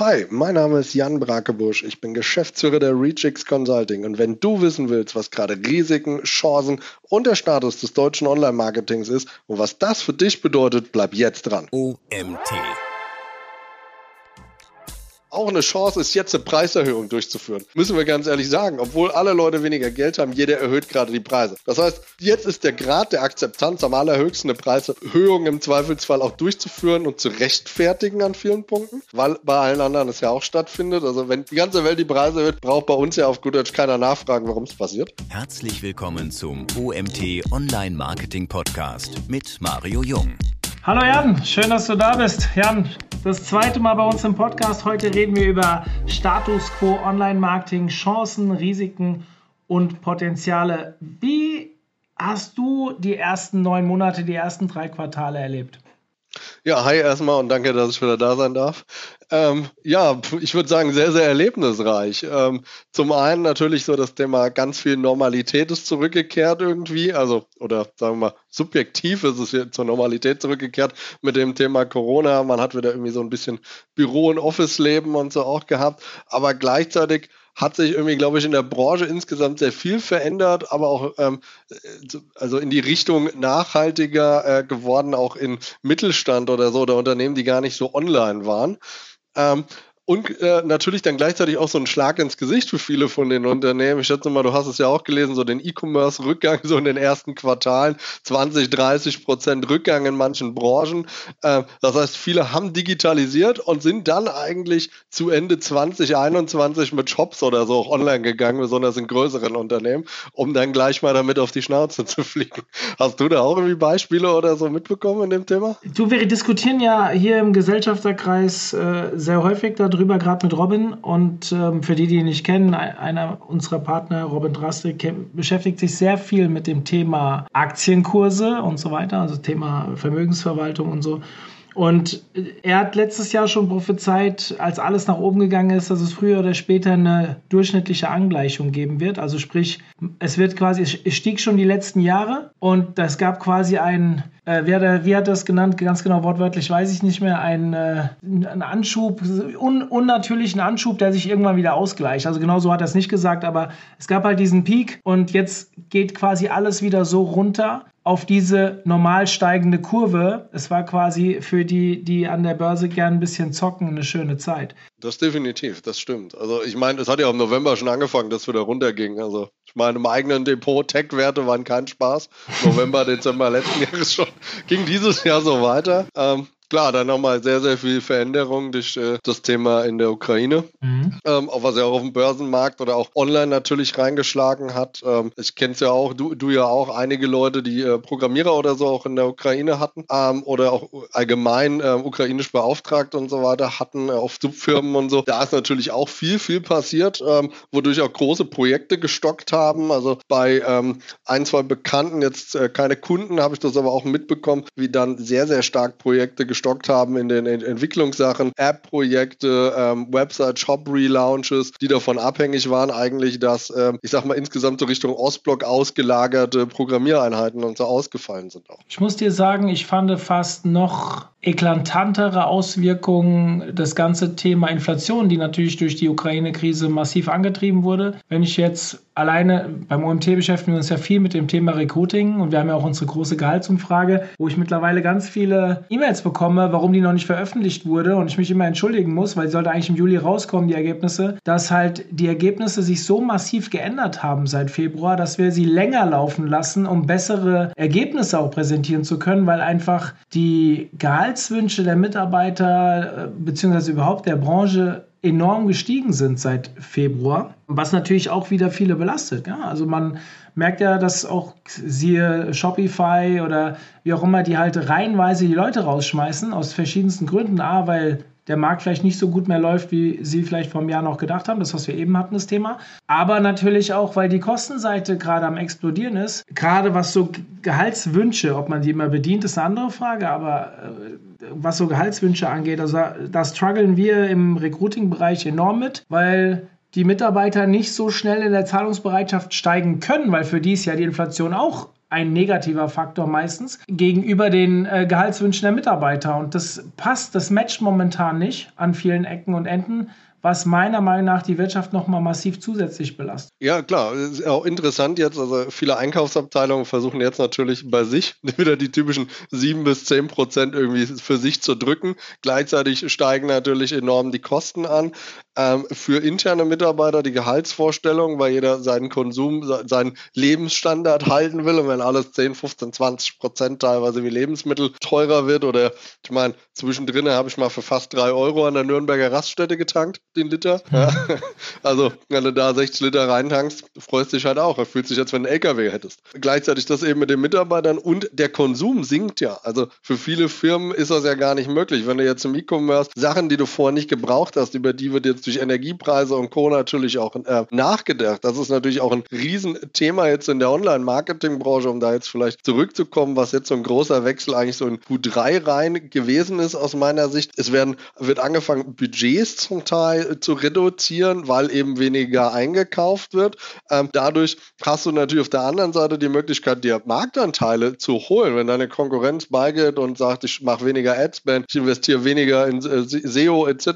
Hi, mein Name ist Jan Brakebusch. Ich bin Geschäftsführer der Reachix Consulting. Und wenn du wissen willst, was gerade Risiken, Chancen und der Status des deutschen Online-Marketings ist und was das für dich bedeutet, bleib jetzt dran. OMT auch eine Chance ist, jetzt eine Preiserhöhung durchzuführen. Müssen wir ganz ehrlich sagen. Obwohl alle Leute weniger Geld haben, jeder erhöht gerade die Preise. Das heißt, jetzt ist der Grad der Akzeptanz am allerhöchsten, eine Preiserhöhung im Zweifelsfall auch durchzuführen und zu rechtfertigen an vielen Punkten, weil bei allen anderen es ja auch stattfindet. Also wenn die ganze Welt die Preise erhöht, braucht bei uns ja auf gut Deutsch keiner nachfragen, warum es passiert. Herzlich willkommen zum OMT Online Marketing Podcast mit Mario Jung. Hallo Jan, schön, dass du da bist. Jan, das zweite Mal bei uns im Podcast. Heute reden wir über Status quo Online-Marketing, Chancen, Risiken und Potenziale. Wie hast du die ersten neun Monate, die ersten drei Quartale erlebt? Ja, hi erstmal und danke, dass ich wieder da sein darf. Ähm, ja, ich würde sagen, sehr, sehr erlebnisreich. Ähm, zum einen natürlich so das Thema ganz viel Normalität ist zurückgekehrt irgendwie, also oder sagen wir mal, subjektiv ist es zur Normalität zurückgekehrt mit dem Thema Corona. Man hat wieder irgendwie so ein bisschen Büro- und Office-Leben und so auch gehabt, aber gleichzeitig hat sich irgendwie, glaube ich, in der Branche insgesamt sehr viel verändert, aber auch ähm, also in die Richtung nachhaltiger äh, geworden, auch in Mittelstand oder so, oder Unternehmen, die gar nicht so online waren. Ähm, und äh, natürlich dann gleichzeitig auch so ein Schlag ins Gesicht für viele von den Unternehmen. Ich schätze mal, du hast es ja auch gelesen, so den E-Commerce-Rückgang so in den ersten Quartalen, 20, 30 Prozent Rückgang in manchen Branchen. Äh, das heißt, viele haben digitalisiert und sind dann eigentlich zu Ende 2021 mit Shops oder so auch online gegangen, besonders in größeren Unternehmen, um dann gleich mal damit auf die Schnauze zu fliegen. Hast du da auch irgendwie Beispiele oder so mitbekommen in dem Thema? Du, wir diskutieren ja hier im Gesellschafterkreis äh, sehr häufig darüber drüber, gerade mit Robin. Und ähm, für die, die ihn nicht kennen, einer unserer Partner, Robin Drastik, beschäftigt sich sehr viel mit dem Thema Aktienkurse und so weiter, also Thema Vermögensverwaltung und so. Und er hat letztes Jahr schon prophezeit, als alles nach oben gegangen ist, dass es früher oder später eine durchschnittliche Angleichung geben wird. Also sprich, es wird quasi, es stieg schon die letzten Jahre und es gab quasi ein, äh, wie, hat er, wie hat er das genannt, ganz genau wortwörtlich weiß ich nicht mehr, ein, äh, ein Anschub, un, unnatürlichen Anschub, der sich irgendwann wieder ausgleicht. Also genau so hat er es nicht gesagt, aber es gab halt diesen Peak und jetzt geht quasi alles wieder so runter auf diese normal steigende Kurve. Es war quasi für die, die an der Börse gern ein bisschen zocken, eine schöne Zeit. Das definitiv, das stimmt. Also ich meine, es hat ja im November schon angefangen, dass es wieder runterging. Also ich meine, im eigenen Depot Tech-Werte waren kein Spaß. November, Dezember letzten Jahres schon ging dieses Jahr so weiter. Ähm, Klar, dann nochmal sehr, sehr viel Veränderung durch äh, das Thema in der Ukraine, mhm. ähm, auch was ja auch auf dem Börsenmarkt oder auch online natürlich reingeschlagen hat. Ähm, ich kenne es ja auch, du, du ja auch, einige Leute, die äh, Programmierer oder so auch in der Ukraine hatten ähm, oder auch allgemein äh, ukrainisch beauftragt und so weiter hatten äh, auf Subfirmen und so. Da ist natürlich auch viel, viel passiert, ähm, wodurch auch große Projekte gestockt haben. Also bei ähm, ein, zwei Bekannten, jetzt äh, keine Kunden, habe ich das aber auch mitbekommen, wie dann sehr, sehr stark Projekte gestockt gestockt haben in den Entwicklungssachen, App-Projekte, ähm, Website-Shop-Relaunches, die davon abhängig waren eigentlich, dass, ähm, ich sag mal, insgesamt so Richtung Ostblock ausgelagerte Programmiereinheiten und so ausgefallen sind auch. Ich muss dir sagen, ich fand fast noch eklatantere Auswirkungen das ganze Thema Inflation, die natürlich durch die Ukraine-Krise massiv angetrieben wurde. Wenn ich jetzt alleine beim OMT beschäftigen wir uns ja viel mit dem Thema Recruiting und wir haben ja auch unsere große Gehaltsumfrage, wo ich mittlerweile ganz viele E-Mails bekomme, warum die noch nicht veröffentlicht wurde und ich mich immer entschuldigen muss, weil sie sollte eigentlich im Juli rauskommen, die Ergebnisse, dass halt die Ergebnisse sich so massiv geändert haben seit Februar, dass wir sie länger laufen lassen, um bessere Ergebnisse auch präsentieren zu können, weil einfach die Gehalt Gehaltswünsche der Mitarbeiter äh, beziehungsweise überhaupt der Branche enorm gestiegen sind seit Februar, was natürlich auch wieder viele belastet. Ja? Also man merkt ja, dass auch siehe Shopify oder wie auch immer, die halt reihenweise die Leute rausschmeißen aus verschiedensten Gründen. A, weil der Markt vielleicht nicht so gut mehr läuft, wie Sie vielleicht vor einem Jahr noch gedacht haben, das, was wir eben hatten, das Thema. Aber natürlich auch, weil die Kostenseite gerade am explodieren ist. Gerade was so Gehaltswünsche, ob man die immer bedient, ist eine andere Frage, aber äh, was so Gehaltswünsche angeht, also da strugglen wir im Recruiting-Bereich enorm mit, weil die Mitarbeiter nicht so schnell in der Zahlungsbereitschaft steigen können, weil für die ist ja die Inflation auch ein negativer Faktor meistens gegenüber den äh, Gehaltswünschen der Mitarbeiter. Und das passt, das matcht momentan nicht an vielen Ecken und Enden was meiner Meinung nach die Wirtschaft nochmal massiv zusätzlich belastet. Ja, klar. Ist auch interessant jetzt. Also viele Einkaufsabteilungen versuchen jetzt natürlich bei sich wieder die typischen 7 bis 10 Prozent irgendwie für sich zu drücken. Gleichzeitig steigen natürlich enorm die Kosten an. Ähm, für interne Mitarbeiter die Gehaltsvorstellung, weil jeder seinen Konsum, seinen Lebensstandard halten will. Und wenn alles 10, 15, 20 Prozent teilweise wie Lebensmittel teurer wird oder ich meine, zwischendrin habe ich mal für fast 3 Euro an der Nürnberger Raststätte getankt den Liter. Ja. Also, wenn du da 60 Liter reintankst, freust dich halt auch. Er fühlt sich, als wenn du einen LKW hättest. Gleichzeitig das eben mit den Mitarbeitern und der Konsum sinkt ja. Also für viele Firmen ist das ja gar nicht möglich. Wenn du jetzt im E-Commerce Sachen, die du vorher nicht gebraucht hast, über die wird jetzt durch Energiepreise und Co. natürlich auch äh, nachgedacht. Das ist natürlich auch ein Riesenthema jetzt in der Online-Marketing-Branche, um da jetzt vielleicht zurückzukommen, was jetzt so ein großer Wechsel eigentlich so in Q3 rein gewesen ist aus meiner Sicht. Es werden, wird angefangen, Budgets zum Teil zu reduzieren, weil eben weniger eingekauft wird. Ähm, dadurch hast du natürlich auf der anderen Seite die Möglichkeit, dir Marktanteile zu holen. Wenn deine Konkurrenz beigeht und sagt, ich mache weniger Adspend, ich investiere weniger in äh, SEO etc.,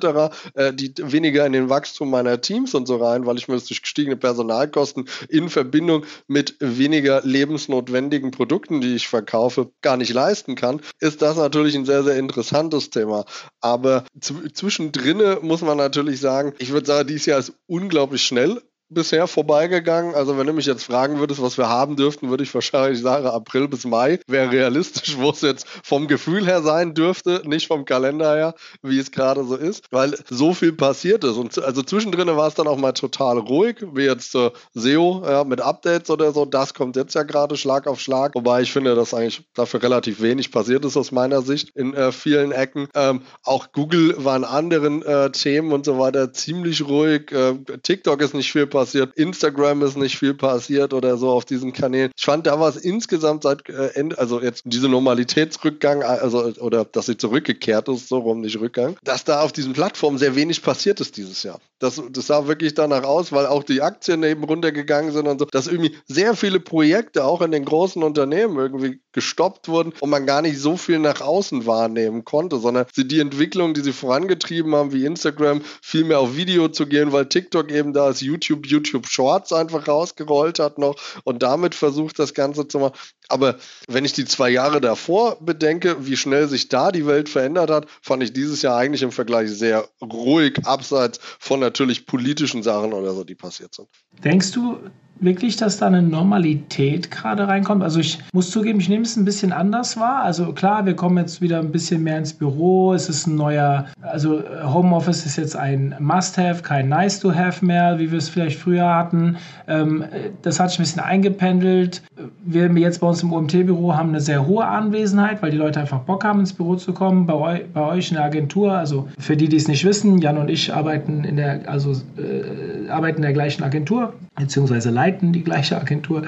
äh, die weniger in den Wachstum meiner Teams und so rein, weil ich mir das durch gestiegene Personalkosten in Verbindung mit weniger lebensnotwendigen Produkten, die ich verkaufe, gar nicht leisten kann, ist das natürlich ein sehr, sehr interessantes Thema. Aber zwischendrin muss man natürlich ich sagen, ich würde sagen, dieses Jahr ist unglaublich schnell bisher vorbeigegangen. Also wenn du mich jetzt fragen würdest, was wir haben dürften, würde ich wahrscheinlich sagen, April bis Mai wäre realistisch, wo es jetzt vom Gefühl her sein dürfte, nicht vom Kalender her, wie es gerade so ist, weil so viel passiert ist. Und also zwischendrin war es dann auch mal total ruhig, wie jetzt äh, SEO ja, mit Updates oder so. Das kommt jetzt ja gerade Schlag auf Schlag, wobei ich finde, dass eigentlich dafür relativ wenig passiert ist aus meiner Sicht in äh, vielen Ecken. Ähm, auch Google war in anderen äh, Themen und so weiter ziemlich ruhig. Äh, TikTok ist nicht viel passiert. Instagram ist nicht viel passiert oder so auf diesen Kanälen. Ich fand, da war es insgesamt seit äh, Ende, also jetzt diese Normalitätsrückgang, also oder dass sie zurückgekehrt ist, so rum nicht Rückgang, dass da auf diesen Plattformen sehr wenig passiert ist dieses Jahr. Das, das sah wirklich danach aus, weil auch die Aktien eben runtergegangen sind und so, dass irgendwie sehr viele Projekte auch in den großen Unternehmen irgendwie gestoppt wurden und man gar nicht so viel nach außen wahrnehmen konnte, sondern sie die Entwicklung, die sie vorangetrieben haben, wie Instagram, viel mehr auf Video zu gehen, weil TikTok eben da ist, YouTube YouTube Shorts einfach rausgerollt hat noch und damit versucht, das Ganze zu machen. Aber wenn ich die zwei Jahre davor bedenke, wie schnell sich da die Welt verändert hat, fand ich dieses Jahr eigentlich im Vergleich sehr ruhig, abseits von natürlich politischen Sachen oder so, die passiert sind. Denkst du, wirklich, dass da eine Normalität gerade reinkommt? Also ich muss zugeben, ich nehme es ein bisschen anders wahr. Also klar, wir kommen jetzt wieder ein bisschen mehr ins Büro. Es ist ein neuer, also Homeoffice ist jetzt ein Must-Have, kein Nice-to-Have mehr, wie wir es vielleicht früher hatten. Ähm, das hat sich ein bisschen eingependelt. Wir jetzt bei uns im OMT-Büro haben eine sehr hohe Anwesenheit, weil die Leute einfach Bock haben, ins Büro zu kommen. Bei, eu bei euch in der Agentur, also für die, die es nicht wissen, Jan und ich arbeiten in der, also äh, arbeiten in der gleichen Agentur, beziehungsweise leiten leiten die gleiche Agentur.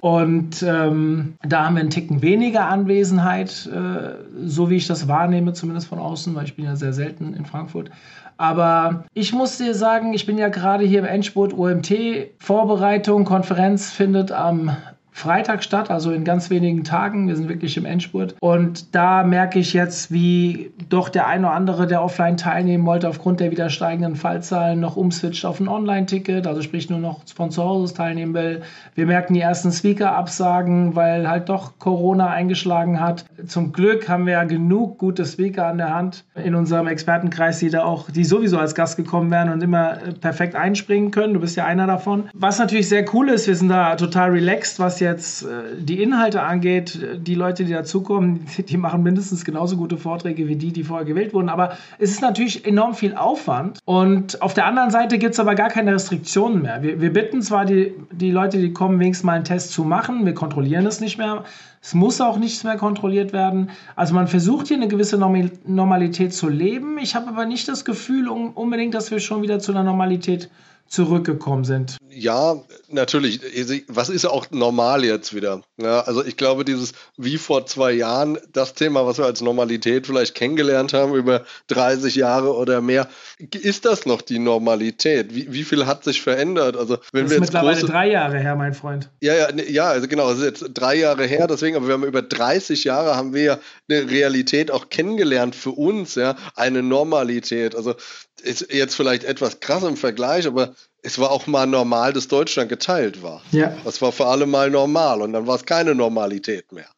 Und ähm, da haben wir einen Ticken weniger Anwesenheit, äh, so wie ich das wahrnehme, zumindest von außen, weil ich bin ja sehr selten in Frankfurt. Aber ich muss dir sagen, ich bin ja gerade hier im Endspurt OMT. Vorbereitung, Konferenz findet am Freitag statt, also in ganz wenigen Tagen. Wir sind wirklich im Endspurt. Und da merke ich jetzt, wie doch der eine oder andere, der offline teilnehmen wollte, aufgrund der wieder steigenden Fallzahlen noch umswitcht auf ein Online-Ticket, also sprich nur noch von zu Hause teilnehmen will. Wir merken die ersten Speaker-Absagen, weil halt doch Corona eingeschlagen hat. Zum Glück haben wir ja genug gute Speaker an der Hand in unserem Expertenkreis, die da auch, die sowieso als Gast gekommen wären und immer perfekt einspringen können. Du bist ja einer davon. Was natürlich sehr cool ist, wir sind da total relaxed, was jetzt äh, die Inhalte angeht, die Leute, die dazukommen, die machen mindestens genauso gute Vorträge wie die, die vorher gewählt wurden. Aber es ist natürlich enorm viel Aufwand. Und auf der anderen Seite gibt es aber gar keine Restriktionen mehr. Wir, wir bitten zwar die, die Leute, die kommen, wenigstens mal einen Test zu machen. Wir kontrollieren es nicht mehr. Es muss auch nichts mehr kontrolliert werden. Also man versucht hier eine gewisse Normalität zu leben. Ich habe aber nicht das Gefühl unbedingt, dass wir schon wieder zu einer Normalität zurückgekommen sind. Ja, natürlich. Was ist auch normal jetzt wieder? Ja, also ich glaube, dieses wie vor zwei Jahren, das Thema, was wir als Normalität vielleicht kennengelernt haben über 30 Jahre oder mehr, ist das noch die Normalität? Wie, wie viel hat sich verändert? Also wenn das wir ist jetzt mittlerweile große... drei Jahre her, mein Freund. Ja, ja, ne, ja, also genau, das ist jetzt drei Jahre her, deswegen, aber wir haben über 30 Jahre haben wir ja eine Realität auch kennengelernt für uns, ja, eine Normalität. Also ist jetzt vielleicht etwas krass im Vergleich, aber es war auch mal normal, dass Deutschland geteilt war. Ja. Das war für alle mal normal und dann war es keine Normalität mehr.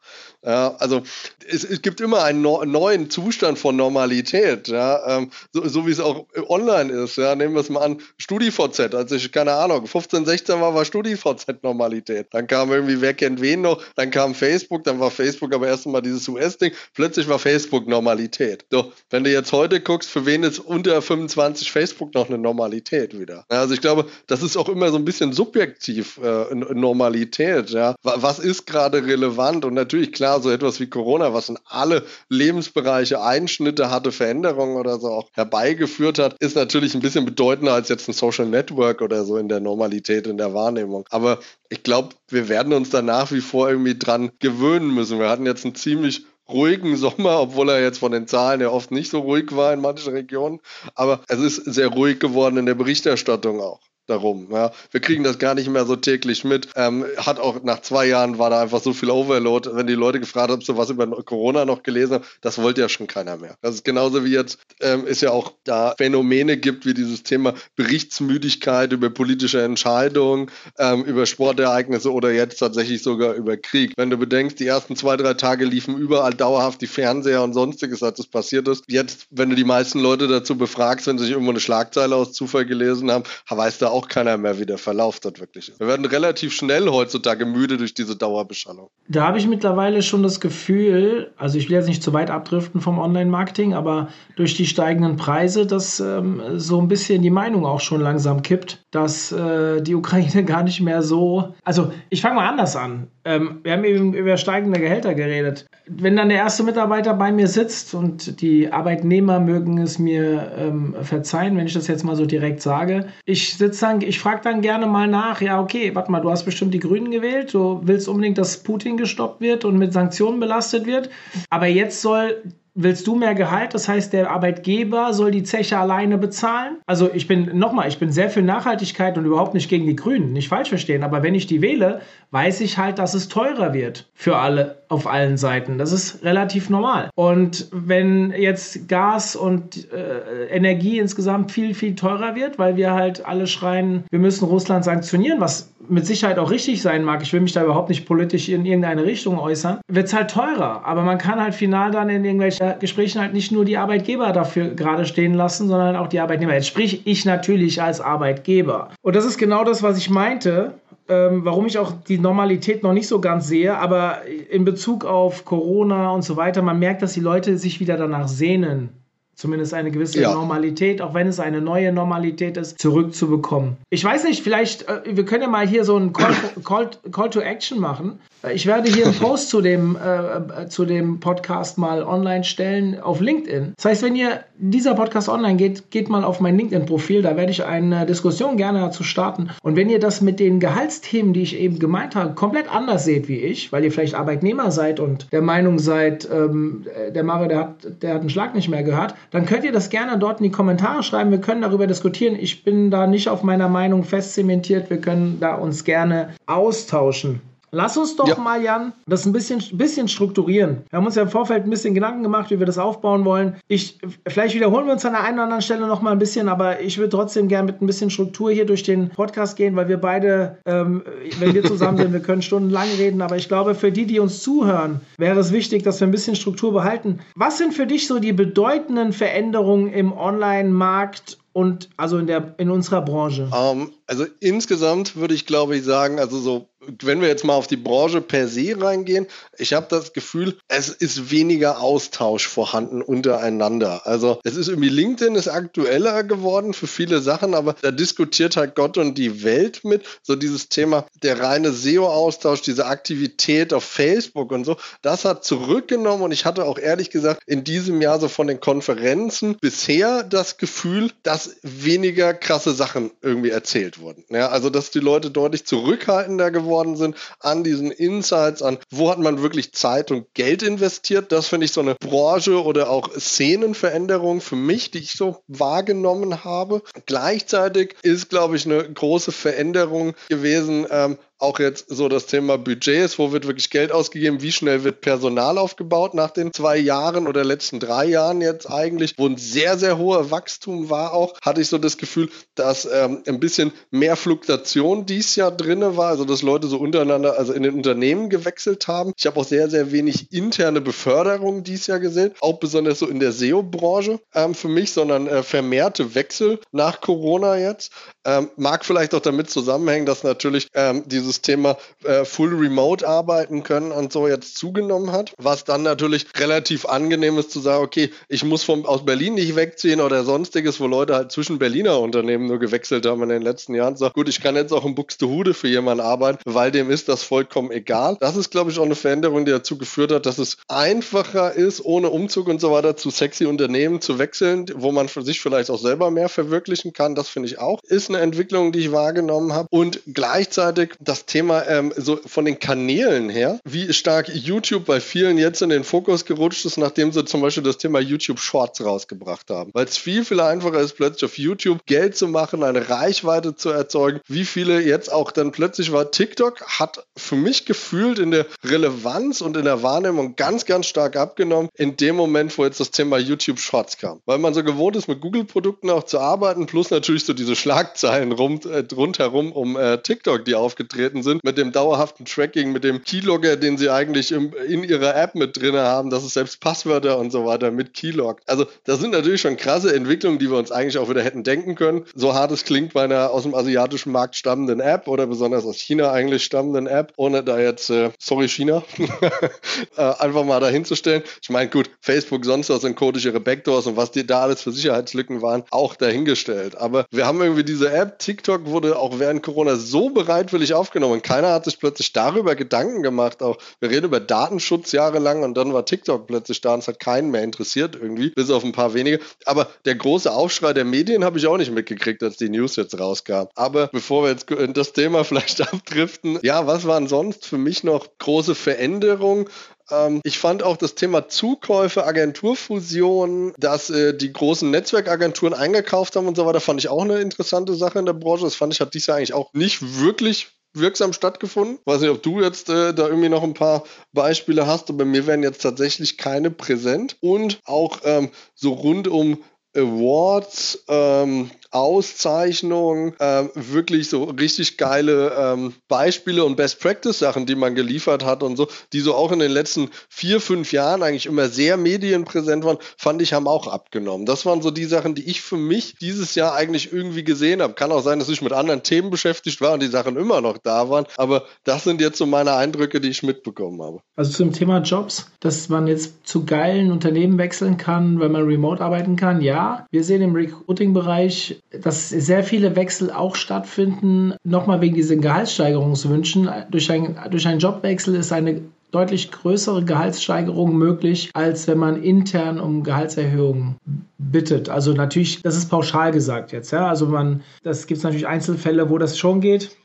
Ja, also es, es, gibt immer einen no neuen Zustand von Normalität, ja, ähm, so, so, wie es auch online ist. Ja. Nehmen wir es mal an, StudiVZ, als ich, keine Ahnung, 15, 16 war, war StudiVZ Normalität. Dann kam irgendwie, wer kennt wen noch, dann kam Facebook, dann war Facebook aber erst mal dieses US-Ding, plötzlich war Facebook Normalität. So, wenn du jetzt heute guckst, für wen ist unter 25 Facebook noch eine Normalität wieder? Ja, also ich glaube, das ist auch immer so ein bisschen subjektiv äh, Normalität, ja. Was ist gerade relevant? Und natürlich, klar, Jahr so etwas wie Corona, was in alle Lebensbereiche Einschnitte hatte, Veränderungen oder so auch herbeigeführt hat, ist natürlich ein bisschen bedeutender als jetzt ein Social Network oder so in der Normalität, in der Wahrnehmung. Aber ich glaube, wir werden uns da nach wie vor irgendwie dran gewöhnen müssen. Wir hatten jetzt einen ziemlich ruhigen Sommer, obwohl er jetzt von den Zahlen ja oft nicht so ruhig war in manchen Regionen. Aber es ist sehr ruhig geworden in der Berichterstattung auch darum. Ja. Wir kriegen das gar nicht mehr so täglich mit. Ähm, hat auch nach zwei Jahren war da einfach so viel Overload. Wenn die Leute gefragt haben, so was über Corona noch gelesen haben, das wollte ja schon keiner mehr. Das ist genauso wie jetzt ähm, es ja auch da Phänomene gibt, wie dieses Thema Berichtsmüdigkeit über politische Entscheidungen, ähm, über Sportereignisse oder jetzt tatsächlich sogar über Krieg. Wenn du bedenkst, die ersten zwei, drei Tage liefen überall dauerhaft die Fernseher und sonstiges, als es passiert ist. Jetzt, wenn du die meisten Leute dazu befragst, wenn sie sich irgendwo eine Schlagzeile aus Zufall gelesen haben, weißt du auch keiner mehr, wie der Verlauf dort wirklich ist. Wir werden relativ schnell heutzutage müde durch diese Dauerbeschallung. Da habe ich mittlerweile schon das Gefühl, also ich will jetzt nicht zu weit abdriften vom Online-Marketing, aber durch die steigenden Preise, dass ähm, so ein bisschen die Meinung auch schon langsam kippt, dass äh, die Ukraine gar nicht mehr so. Also ich fange mal anders an. Ähm, wir haben eben über steigende Gehälter geredet. Wenn dann der erste Mitarbeiter bei mir sitzt und die Arbeitnehmer mögen es mir ähm, verzeihen, wenn ich das jetzt mal so direkt sage, ich sitze dann, ich frage dann gerne mal nach, ja okay, warte mal, du hast bestimmt die Grünen gewählt, du willst unbedingt, dass Putin gestoppt wird und mit Sanktionen belastet wird, aber jetzt soll Willst du mehr Gehalt? Das heißt, der Arbeitgeber soll die Zeche alleine bezahlen? Also ich bin, nochmal, ich bin sehr für Nachhaltigkeit und überhaupt nicht gegen die Grünen, nicht falsch verstehen, aber wenn ich die wähle, weiß ich halt, dass es teurer wird für alle auf allen Seiten. Das ist relativ normal. Und wenn jetzt Gas und äh, Energie insgesamt viel, viel teurer wird, weil wir halt alle schreien, wir müssen Russland sanktionieren, was mit Sicherheit auch richtig sein mag, ich will mich da überhaupt nicht politisch in irgendeine Richtung äußern, wird es halt teurer. Aber man kann halt final dann in irgendwelchen Gesprächen halt nicht nur die Arbeitgeber dafür gerade stehen lassen, sondern auch die Arbeitnehmer. Jetzt sprich ich natürlich als Arbeitgeber. Und das ist genau das, was ich meinte. Ähm, warum ich auch die Normalität noch nicht so ganz sehe, aber in Bezug auf Corona und so weiter, man merkt, dass die Leute sich wieder danach sehnen, zumindest eine gewisse ja. Normalität, auch wenn es eine neue Normalität ist, zurückzubekommen. Ich weiß nicht, vielleicht, äh, wir können ja mal hier so einen Call, Call, Call to Action machen. Ich werde hier einen Post zu dem, äh, zu dem Podcast mal online stellen auf LinkedIn. Das heißt, wenn ihr dieser Podcast online geht, geht mal auf mein LinkedIn-Profil. Da werde ich eine Diskussion gerne dazu starten. Und wenn ihr das mit den Gehaltsthemen, die ich eben gemeint habe, komplett anders seht wie ich, weil ihr vielleicht Arbeitnehmer seid und der Meinung seid, ähm, der Mario, der hat, der hat einen Schlag nicht mehr gehört, dann könnt ihr das gerne dort in die Kommentare schreiben. Wir können darüber diskutieren. Ich bin da nicht auf meiner Meinung festzementiert. Wir können da uns gerne austauschen. Lass uns doch ja. mal, Jan, das ein bisschen, bisschen strukturieren. Wir haben uns ja im Vorfeld ein bisschen Gedanken gemacht, wie wir das aufbauen wollen. Ich, vielleicht wiederholen wir uns an der einen oder anderen Stelle noch mal ein bisschen, aber ich würde trotzdem gerne mit ein bisschen Struktur hier durch den Podcast gehen, weil wir beide, ähm, wenn wir zusammen sind, wir können stundenlang reden, aber ich glaube, für die, die uns zuhören, wäre es wichtig, dass wir ein bisschen Struktur behalten. Was sind für dich so die bedeutenden Veränderungen im Online-Markt und also in der in unserer Branche? Um, ähm, also insgesamt würde ich glaube ich sagen, also so wenn wir jetzt mal auf die Branche per se reingehen, ich habe das Gefühl, es ist weniger Austausch vorhanden untereinander. Also es ist irgendwie LinkedIn ist aktueller geworden für viele Sachen, aber da diskutiert halt Gott und die Welt mit. So dieses Thema der reine SEO-Austausch, diese Aktivität auf Facebook und so, das hat zurückgenommen und ich hatte auch ehrlich gesagt in diesem Jahr so von den Konferenzen bisher das Gefühl, dass weniger krasse Sachen irgendwie erzählt wurden. Ja, also dass die Leute deutlich zurückhaltender geworden sind an diesen Insights, an wo hat man wirklich Zeit und Geld investiert. Das finde ich so eine Branche oder auch Szenenveränderung für mich, die ich so wahrgenommen habe. Gleichzeitig ist, glaube ich, eine große Veränderung gewesen, ähm, auch jetzt so das Thema Budgets, wo wird wirklich Geld ausgegeben, wie schnell wird Personal aufgebaut nach den zwei Jahren oder letzten drei Jahren jetzt eigentlich, wo ein sehr, sehr hoher Wachstum war auch, hatte ich so das Gefühl, dass ähm, ein bisschen mehr Fluktuation dies Jahr drinne war, also dass Leute so untereinander, also in den Unternehmen gewechselt haben. Ich habe auch sehr, sehr wenig interne Beförderung dies Jahr gesehen, auch besonders so in der SEO-Branche ähm, für mich, sondern äh, vermehrte Wechsel nach Corona jetzt. Ähm, mag vielleicht auch damit zusammenhängen, dass natürlich ähm, dieses Thema äh, Full Remote arbeiten können und so jetzt zugenommen hat. Was dann natürlich relativ angenehm ist zu sagen, okay, ich muss vom, aus Berlin nicht wegziehen oder sonstiges, wo Leute halt zwischen Berliner Unternehmen nur gewechselt haben in den letzten Jahren. Sag, gut, ich kann jetzt auch in Buxtehude für jemanden arbeiten, weil dem ist das vollkommen egal. Das ist, glaube ich, auch eine Veränderung, die dazu geführt hat, dass es einfacher ist, ohne Umzug und so weiter zu sexy Unternehmen zu wechseln, wo man für sich vielleicht auch selber mehr verwirklichen kann. Das finde ich auch. Ist eine Entwicklung, die ich wahrgenommen habe. Und gleichzeitig das Thema ähm, so von den Kanälen her, wie stark YouTube bei vielen jetzt in den Fokus gerutscht ist, nachdem sie zum Beispiel das Thema YouTube Shorts rausgebracht haben. Weil es viel, viel einfacher ist, plötzlich auf YouTube Geld zu machen, eine Reichweite zu erzeugen. Wie viele jetzt auch dann plötzlich war, TikTok hat für mich gefühlt in der Relevanz und in der Wahrnehmung ganz, ganz stark abgenommen in dem Moment, wo jetzt das Thema YouTube Shorts kam. Weil man so gewohnt ist, mit Google-Produkten auch zu arbeiten, plus natürlich so diese Schlagzeilen Schlagzeilen rum, äh, rundherum um äh, TikTok, die aufgetreten sind, mit dem dauerhaften Tracking, mit dem Keylogger, den sie eigentlich im, in ihrer App mit drin haben, dass es selbst Passwörter und so weiter mit Keylog. Also das sind natürlich schon krasse Entwicklungen, die wir uns eigentlich auch wieder hätten denken können. So hart es klingt bei einer aus dem asiatischen Markt stammenden App oder besonders aus China eigentlich stammenden App, ohne da jetzt, äh, sorry China, äh, einfach mal dahinzustellen. Ich meine, gut, Facebook sonst was sind codische Backdoors und was die da alles für Sicherheitslücken waren, auch dahingestellt. Aber wir haben irgendwie diese App, TikTok, wurde auch während Corona so bereitwillig aufgenommen. Keiner hat sich plötzlich darüber Gedanken gemacht. Auch wir reden über Datenschutz jahrelang und dann war TikTok plötzlich da und es hat keinen mehr interessiert irgendwie, bis auf ein paar wenige. Aber der große Aufschrei der Medien habe ich auch nicht mitgekriegt, als die News jetzt rauskam. Aber bevor wir jetzt das Thema vielleicht abdriften, ja, was waren sonst für mich noch große Veränderungen? Ähm, ich fand auch das Thema Zukäufe, Agenturfusion, dass äh, die großen Netzwerkagenturen eingekauft haben und so weiter, fand ich auch eine interessante Sache in der Branche. Das fand ich, hat dies Jahr eigentlich auch nicht wirklich wirksam stattgefunden. Weiß nicht, ob du jetzt äh, da irgendwie noch ein paar Beispiele hast, aber mir werden jetzt tatsächlich keine präsent. Und auch ähm, so rund um Awards, ähm, Auszeichnungen, ähm, wirklich so richtig geile ähm, Beispiele und Best Practice Sachen, die man geliefert hat und so, die so auch in den letzten vier, fünf Jahren eigentlich immer sehr medienpräsent waren, fand ich, haben auch abgenommen. Das waren so die Sachen, die ich für mich dieses Jahr eigentlich irgendwie gesehen habe. Kann auch sein, dass ich mit anderen Themen beschäftigt war und die Sachen immer noch da waren, aber das sind jetzt so meine Eindrücke, die ich mitbekommen habe. Also zum Thema Jobs, dass man jetzt zu geilen Unternehmen wechseln kann, weil man remote arbeiten kann, ja. Wir sehen im Recruiting-Bereich dass sehr viele Wechsel auch stattfinden, nochmal wegen diesen Gehaltssteigerungswünschen. Durch, ein, durch einen Jobwechsel ist eine deutlich größere Gehaltssteigerung möglich, als wenn man intern um Gehaltserhöhungen bittet. Also natürlich, das ist pauschal gesagt jetzt. Ja? Also man, das gibt es natürlich Einzelfälle, wo das schon geht.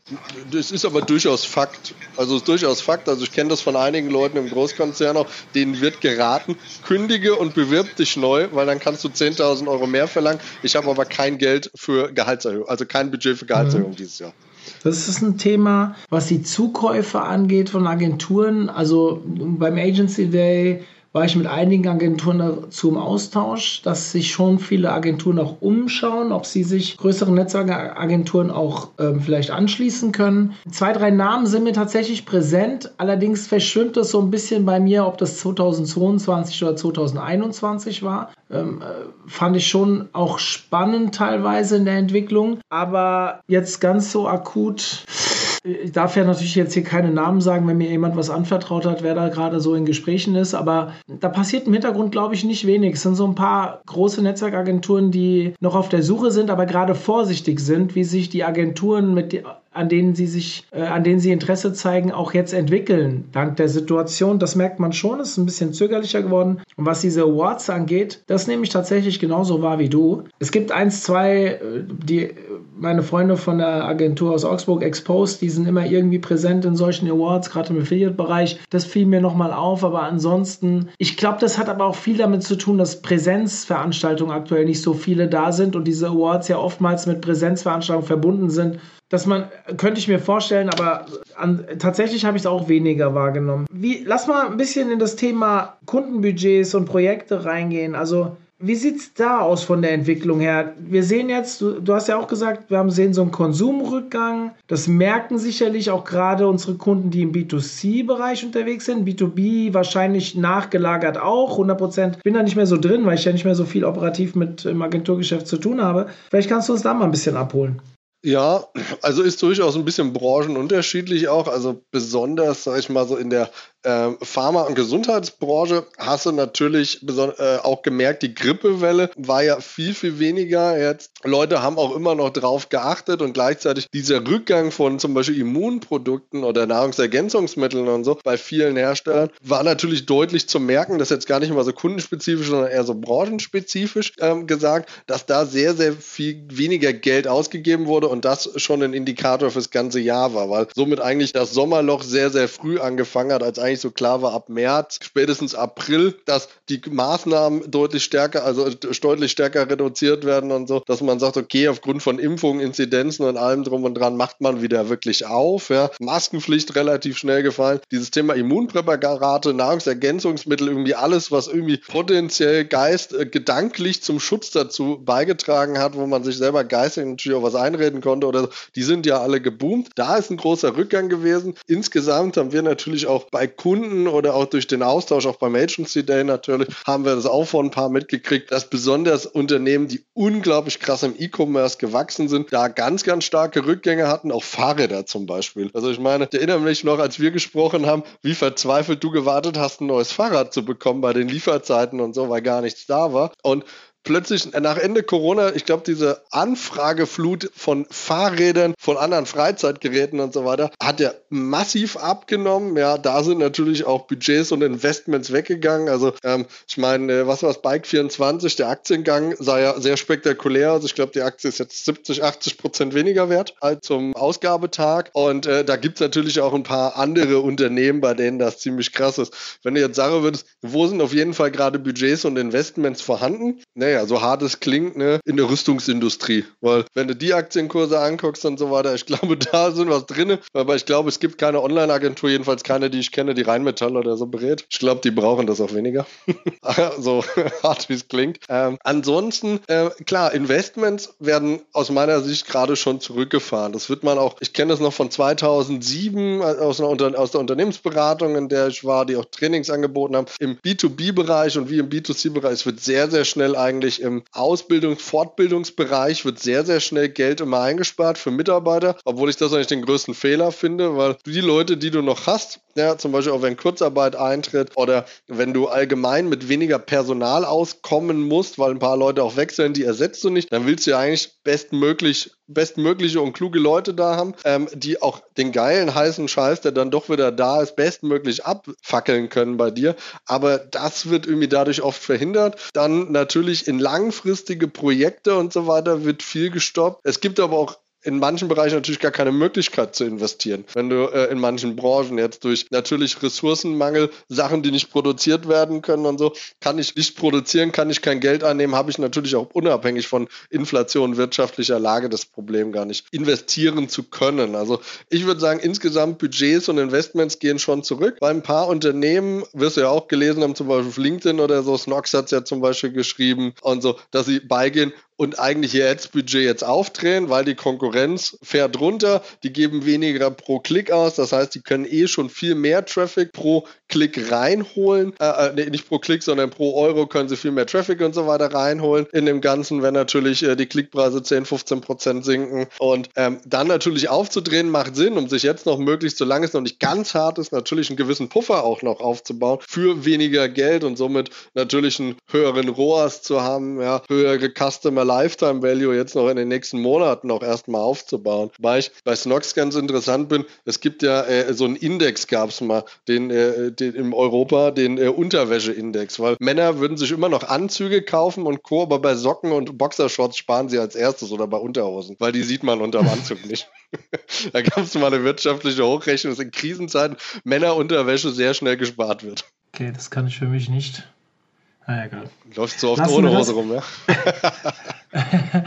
Das ist aber durchaus Fakt. Also ist durchaus Fakt. Also ich kenne das von einigen Leuten im Großkonzern auch, denen wird geraten, kündige und bewirb dich neu, weil dann kannst du 10.000 Euro mehr verlangen. Ich habe aber kein Geld für Gehaltserhöhung, also kein Budget für Gehaltserhöhung mhm. dieses Jahr. Das ist ein Thema, was die Zukäufe angeht von Agenturen. Also beim Agency Day war ich mit einigen Agenturen dazu im Austausch, dass sich schon viele Agenturen auch umschauen, ob sie sich größeren Netzwerkagenturen auch ähm, vielleicht anschließen können. Zwei, drei Namen sind mir tatsächlich präsent. Allerdings verschwimmt es so ein bisschen bei mir, ob das 2022 oder 2021 war. Ähm, äh, fand ich schon auch spannend teilweise in der Entwicklung. Aber jetzt ganz so akut ich darf ja natürlich jetzt hier keine Namen sagen, wenn mir jemand was anvertraut hat, wer da gerade so in Gesprächen ist, aber da passiert im Hintergrund, glaube ich, nicht wenig. Es sind so ein paar große Netzwerkagenturen, die noch auf der Suche sind, aber gerade vorsichtig sind, wie sich die Agenturen mit an denen sie sich, äh, an denen sie Interesse zeigen, auch jetzt entwickeln, dank der Situation. Das merkt man schon, ist ein bisschen zögerlicher geworden. Und was diese Awards angeht, das nehme ich tatsächlich genauso wahr wie du. Es gibt eins, zwei, äh, die meine Freunde von der Agentur aus Augsburg Exposed, die sind immer irgendwie präsent in solchen Awards, gerade im Affiliate-Bereich. Das fiel mir nochmal auf, aber ansonsten, ich glaube, das hat aber auch viel damit zu tun, dass Präsenzveranstaltungen aktuell nicht so viele da sind und diese Awards ja oftmals mit Präsenzveranstaltungen verbunden sind dass man, könnte ich mir vorstellen, aber an, tatsächlich habe ich es auch weniger wahrgenommen. Wie, lass mal ein bisschen in das Thema Kundenbudgets und Projekte reingehen. Also, wie sieht es da aus von der Entwicklung her? Wir sehen jetzt, du, du, hast ja auch gesagt, wir haben sehen so einen Konsumrückgang. Das merken sicherlich auch gerade unsere Kunden, die im B2C-Bereich unterwegs sind. B2B wahrscheinlich nachgelagert auch. 100 Prozent. Bin da nicht mehr so drin, weil ich ja nicht mehr so viel operativ mit im Agenturgeschäft zu tun habe. Vielleicht kannst du uns da mal ein bisschen abholen. Ja, also ist durchaus ein bisschen branchenunterschiedlich auch. Also besonders, sag ich mal, so in der äh, Pharma- und Gesundheitsbranche hast du natürlich äh, auch gemerkt, die Grippewelle war ja viel, viel weniger. Jetzt Leute haben auch immer noch drauf geachtet und gleichzeitig dieser Rückgang von zum Beispiel Immunprodukten oder Nahrungsergänzungsmitteln und so bei vielen Herstellern war natürlich deutlich zu merken, das ist jetzt gar nicht mal so kundenspezifisch, sondern eher so branchenspezifisch ähm, gesagt, dass da sehr, sehr viel weniger Geld ausgegeben wurde und das schon ein Indikator fürs ganze Jahr war, weil somit eigentlich das Sommerloch sehr, sehr früh angefangen hat, als eigentlich eigentlich so klar war ab März, spätestens April, dass die Maßnahmen deutlich stärker, also deutlich stärker reduziert werden und so, dass man sagt, okay, aufgrund von Impfungen, Inzidenzen und allem drum und dran macht man wieder wirklich auf. Ja. Maskenpflicht relativ schnell gefallen. Dieses Thema Immunpräparate, Nahrungsergänzungsmittel, irgendwie alles, was irgendwie potenziell Geist, äh, gedanklich zum Schutz dazu beigetragen hat, wo man sich selber geistig natürlich auch was einreden konnte oder so, die sind ja alle geboomt. Da ist ein großer Rückgang gewesen. Insgesamt haben wir natürlich auch bei Kunden oder auch durch den Austausch, auch beim Agency Day natürlich, haben wir das auch von ein paar mitgekriegt, dass besonders Unternehmen, die unglaublich krass im E-Commerce gewachsen sind, da ganz, ganz starke Rückgänge hatten, auch Fahrräder zum Beispiel. Also ich meine, ich erinnere mich noch, als wir gesprochen haben, wie verzweifelt du gewartet hast, ein neues Fahrrad zu bekommen bei den Lieferzeiten und so, weil gar nichts da war. Und plötzlich nach Ende Corona, ich glaube, diese Anfrageflut von Fahrrädern, von anderen Freizeitgeräten und so weiter, hat ja massiv abgenommen. Ja, da sind natürlich auch Budgets und Investments weggegangen. Also, ähm, ich meine, äh, was war es, Bike 24, der Aktiengang sah ja sehr spektakulär aus. Ich glaube, die Aktie ist jetzt 70, 80 Prozent weniger wert als zum Ausgabetag. Und äh, da gibt es natürlich auch ein paar andere Unternehmen, bei denen das ziemlich krass ist. Wenn du jetzt sagen würdest, wo sind auf jeden Fall gerade Budgets und Investments vorhanden? Naja, naja, so hart es klingt, ne, in der Rüstungsindustrie. Weil wenn du die Aktienkurse anguckst und so weiter, ich glaube, da sind was drin. Aber ich glaube, es gibt keine Online-Agentur, jedenfalls keine, die ich kenne, die Rheinmetall oder so berät. Ich glaube, die brauchen das auch weniger. so hart wie es klingt. Ähm, ansonsten, äh, klar, Investments werden aus meiner Sicht gerade schon zurückgefahren. Das wird man auch, ich kenne das noch von 2007 äh, aus, einer, aus der Unternehmensberatung, in der ich war, die auch Trainings angeboten haben. Im B2B-Bereich und wie im B2C-Bereich wird sehr, sehr schnell eigentlich eigentlich im Ausbildungs-, Fortbildungsbereich wird sehr, sehr schnell Geld immer eingespart für Mitarbeiter, obwohl ich das eigentlich den größten Fehler finde, weil die Leute, die du noch hast, ja, zum Beispiel auch wenn Kurzarbeit eintritt oder wenn du allgemein mit weniger Personal auskommen musst, weil ein paar Leute auch wechseln, die ersetzt du nicht, dann willst du ja eigentlich bestmöglich bestmögliche und kluge Leute da haben, ähm, die auch den geilen heißen Scheiß, der dann doch wieder da ist, bestmöglich abfackeln können bei dir. Aber das wird irgendwie dadurch oft verhindert. Dann natürlich in langfristige Projekte und so weiter wird viel gestoppt. Es gibt aber auch in manchen Bereichen natürlich gar keine Möglichkeit zu investieren. Wenn du äh, in manchen Branchen jetzt durch natürlich Ressourcenmangel Sachen, die nicht produziert werden können und so, kann ich nicht produzieren, kann ich kein Geld einnehmen, habe ich natürlich auch unabhängig von Inflation, wirtschaftlicher Lage das Problem gar nicht, investieren zu können. Also ich würde sagen, insgesamt Budgets und Investments gehen schon zurück. Bei ein paar Unternehmen, wirst du ja auch gelesen haben, zum Beispiel auf LinkedIn oder so, Snox hat es ja zum Beispiel geschrieben und so, dass sie beigehen und eigentlich ihr Ads-Budget jetzt aufdrehen, weil die Konkurrenz fährt runter, die geben weniger pro Klick aus, das heißt, die können eh schon viel mehr Traffic pro Klick reinholen. Äh, äh, nee, nicht pro Klick, sondern pro Euro können sie viel mehr Traffic und so weiter reinholen. In dem Ganzen, wenn natürlich äh, die Klickpreise 10, 15 Prozent sinken. Und ähm, dann natürlich aufzudrehen macht Sinn, um sich jetzt noch möglichst, solange es noch nicht ganz hart ist, natürlich einen gewissen Puffer auch noch aufzubauen für weniger Geld und somit natürlich einen höheren ROAS zu haben, ja, höhere Customer Lifetime Value jetzt noch in den nächsten Monaten auch erstmal aufzubauen. Weil ich bei Snox ganz interessant bin, es gibt ja äh, so einen Index gab es mal, den, äh, den im Europa, den äh, Unterwäscheindex, weil Männer würden sich immer noch Anzüge kaufen und Co., aber bei Socken und Boxershorts sparen sie als erstes oder bei Unterhosen, weil die sieht man unter dem Anzug nicht. da gab es mal eine wirtschaftliche Hochrechnung, dass in Krisenzeiten Männerunterwäsche sehr schnell gespart wird. Okay, das kann ich für mich nicht. Na egal. Läufst du oft Lassen ohne Hose rum, ja?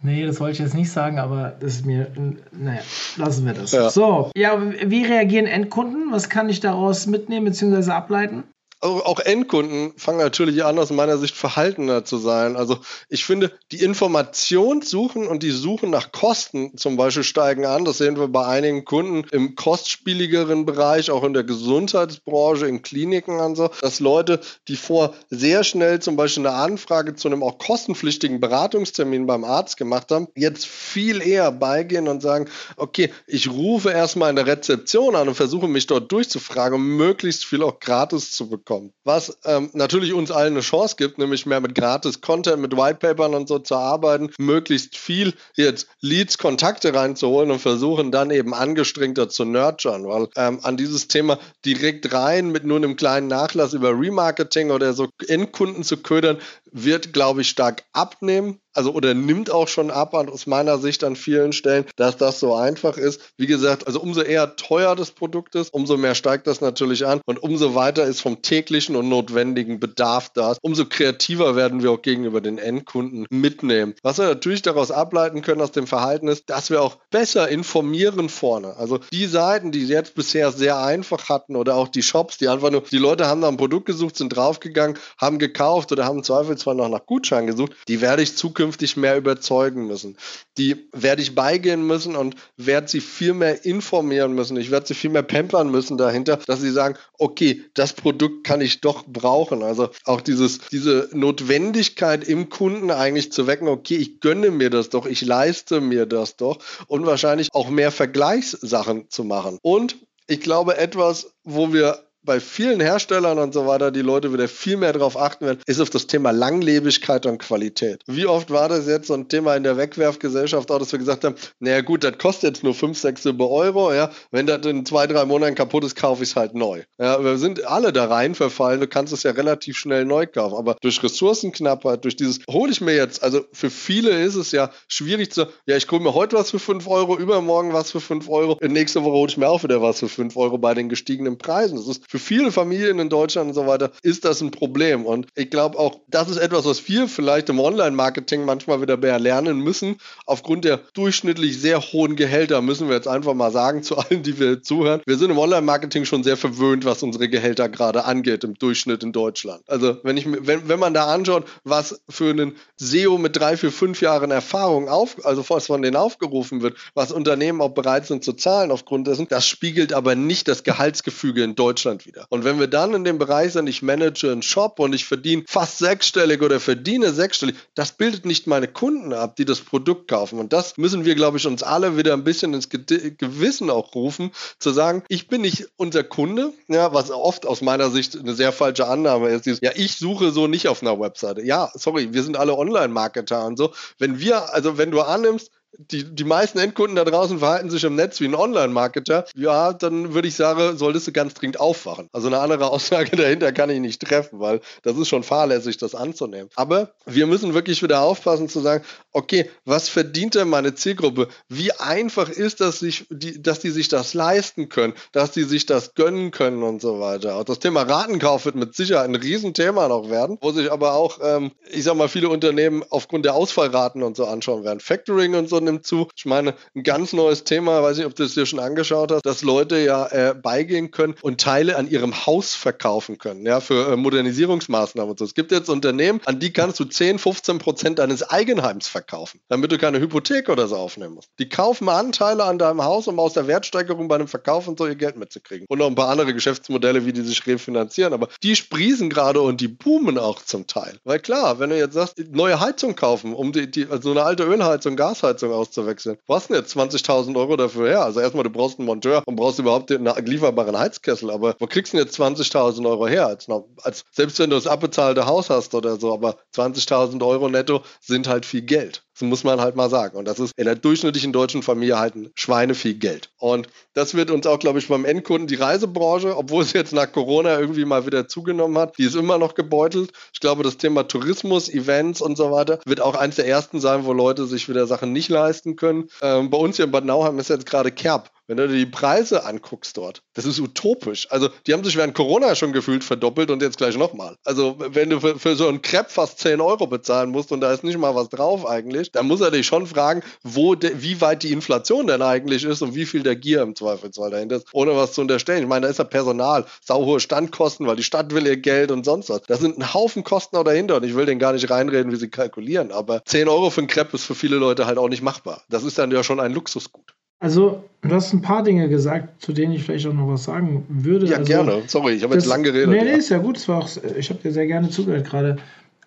Nee, das wollte ich jetzt nicht sagen, aber das ist mir. Naja, lassen wir das. Ja. So, ja, wie reagieren Endkunden? Was kann ich daraus mitnehmen bzw. ableiten? Auch Endkunden fangen natürlich an, aus meiner Sicht verhaltener zu sein. Also ich finde, die Informationssuchen und die Suchen nach Kosten zum Beispiel steigen an. Das sehen wir bei einigen Kunden im kostspieligeren Bereich, auch in der Gesundheitsbranche, in Kliniken und so, dass Leute, die vor sehr schnell zum Beispiel eine Anfrage zu einem auch kostenpflichtigen Beratungstermin beim Arzt gemacht haben, jetzt viel eher beigehen und sagen, okay, ich rufe erstmal in der Rezeption an und versuche mich dort durchzufragen, um möglichst viel auch gratis zu bekommen kommt. Was ähm, natürlich uns allen eine Chance gibt, nämlich mehr mit gratis Content, mit Whitepapern und so zu arbeiten, möglichst viel jetzt Leads, Kontakte reinzuholen und versuchen dann eben angestrengter zu nurturen, weil ähm, an dieses Thema direkt rein mit nur einem kleinen Nachlass über Remarketing oder so Endkunden zu ködern, wird, glaube ich, stark abnehmen also oder nimmt auch schon ab aus meiner Sicht an vielen Stellen, dass das so einfach ist. Wie gesagt, also umso eher teuer das Produkt ist, umso mehr steigt das natürlich an und umso weiter ist vom täglichen und notwendigen Bedarf da, umso kreativer werden wir auch gegenüber den Endkunden mitnehmen. Was wir natürlich daraus ableiten können aus dem Verhalten ist, dass wir auch besser informieren vorne. Also die Seiten, die jetzt bisher sehr einfach hatten oder auch die Shops, die einfach nur, die Leute haben nach einem Produkt gesucht, sind draufgegangen, haben gekauft oder haben im Zweifelsfall noch nach Gutschein gesucht, die werde ich zukünftig zukünftig mehr überzeugen müssen. Die werde ich beigehen müssen und werde sie viel mehr informieren müssen. Ich werde sie viel mehr pampern müssen dahinter, dass sie sagen, okay, das Produkt kann ich doch brauchen. Also auch dieses, diese Notwendigkeit im Kunden eigentlich zu wecken, okay, ich gönne mir das doch, ich leiste mir das doch und wahrscheinlich auch mehr Vergleichssachen zu machen. Und ich glaube, etwas, wo wir bei vielen Herstellern und so weiter die Leute wieder viel mehr darauf achten werden, ist auf das Thema Langlebigkeit und Qualität. Wie oft war das jetzt so ein Thema in der Wegwerfgesellschaft auch, dass wir gesagt haben, naja gut, das kostet jetzt nur 5, 6 Euro, ja, wenn das in zwei, drei Monaten kaputt ist, kaufe ich es halt neu. Ja, wir sind alle da rein verfallen, du kannst es ja relativ schnell neu kaufen, aber durch Ressourcenknappheit, durch dieses, hole ich mir jetzt, also für viele ist es ja schwierig zu, ja, ich hole mir heute was für 5 Euro, übermorgen was für 5 Euro, nächste Woche hole ich mir auch wieder was für 5 Euro bei den gestiegenen Preisen. Das ist für viele Familien in Deutschland und so weiter ist das ein Problem. Und ich glaube auch, das ist etwas, was wir vielleicht im Online-Marketing manchmal wieder mehr lernen müssen. Aufgrund der durchschnittlich sehr hohen Gehälter müssen wir jetzt einfach mal sagen zu allen, die wir zuhören. Wir sind im Online-Marketing schon sehr verwöhnt, was unsere Gehälter gerade angeht im Durchschnitt in Deutschland. Also wenn ich, wenn, wenn man da anschaut, was für einen SEO mit drei, vier, fünf Jahren Erfahrung auf, also was von denen aufgerufen wird, was Unternehmen auch bereit sind zu zahlen aufgrund dessen, das spiegelt aber nicht das Gehaltsgefüge in Deutschland wieder. Und wenn wir dann in dem Bereich sind, ich manage einen Shop und ich verdiene fast sechsstellig oder verdiene sechsstellig, das bildet nicht meine Kunden ab, die das Produkt kaufen. Und das müssen wir, glaube ich, uns alle wieder ein bisschen ins Gewissen auch rufen, zu sagen, ich bin nicht unser Kunde, ja, was oft aus meiner Sicht eine sehr falsche Annahme ist, ist ja, ich suche so nicht auf einer Webseite. Ja, sorry, wir sind alle Online-Marketer und so. Wenn wir, also wenn du annimmst, die, die meisten Endkunden da draußen verhalten sich im Netz wie ein Online-Marketer, ja, dann würde ich sagen, solltest du ganz dringend aufwachen. Also eine andere Aussage dahinter kann ich nicht treffen, weil das ist schon fahrlässig, das anzunehmen. Aber wir müssen wirklich wieder aufpassen zu sagen, okay, was verdient denn meine Zielgruppe? Wie einfach ist das, sich, die, dass die sich das leisten können, dass die sich das gönnen können und so weiter. Auch das Thema Ratenkauf wird mit Sicherheit ein Riesenthema noch werden, wo sich aber auch, ähm, ich sag mal, viele Unternehmen aufgrund der Ausfallraten und so anschauen werden. Factoring und so nimmt zu. Ich meine, ein ganz neues Thema, weiß nicht, ob du es dir schon angeschaut hast, dass Leute ja äh, beigehen können und Teile an ihrem Haus verkaufen können, ja, für äh, Modernisierungsmaßnahmen und so. Es gibt jetzt Unternehmen, an die kannst du 10, 15 Prozent deines Eigenheims verkaufen, damit du keine Hypothek oder so aufnehmen musst. Die kaufen Anteile an deinem Haus, um aus der Wertsteigerung bei einem Verkauf und so ihr Geld mitzukriegen. Und noch ein paar andere Geschäftsmodelle, wie die sich refinanzieren. Aber die sprießen gerade und die boomen auch zum Teil. Weil klar, wenn du jetzt sagst, neue Heizung kaufen, um die, die also eine alte Ölheizung, Gasheizung auszuwechseln, was denn jetzt 20.000 Euro dafür her? Also erstmal, du brauchst einen Monteur und brauchst überhaupt einen lieferbaren Heizkessel. Aber wo kriegst du denn jetzt 20.000 Euro her? Als, als, selbst wenn du das abbezahlte Haus hast oder so, aber 20.000 Euro netto sind halt viel Geld. Das muss man halt mal sagen. Und das ist in der durchschnittlichen deutschen Familie halt ein Schweine viel Geld. Und das wird uns auch, glaube ich, beim Endkunden die Reisebranche, obwohl es jetzt nach Corona irgendwie mal wieder zugenommen hat, die ist immer noch gebeutelt. Ich glaube, das Thema Tourismus, Events und so weiter wird auch eines der ersten sein, wo Leute sich wieder Sachen nicht leisten können. Ähm, bei uns hier in Bad Nauheim ist jetzt gerade Kerb. Wenn du dir die Preise anguckst dort, das ist utopisch. Also die haben sich während Corona schon gefühlt verdoppelt und jetzt gleich nochmal. Also wenn du für, für so einen Crepe fast 10 Euro bezahlen musst und da ist nicht mal was drauf eigentlich, dann muss er dich schon fragen, wo de, wie weit die Inflation denn eigentlich ist und wie viel der Gier im Zweifelsfall dahinter ist, ohne was zu unterstellen. Ich meine, da ist ja Personal, sauhohe Standkosten, weil die Stadt will ihr Geld und sonst was. Da sind ein Haufen Kosten auch dahinter und ich will denen gar nicht reinreden, wie sie kalkulieren. Aber 10 Euro für einen Crepe ist für viele Leute halt auch nicht machbar. Das ist dann ja schon ein Luxusgut. Also, du hast ein paar Dinge gesagt, zu denen ich vielleicht auch noch was sagen würde. Ja, also, gerne. Sorry, ich habe jetzt lang geredet. Nee, nee, ist ja gut. Das war auch, ich habe dir sehr gerne zugehört gerade.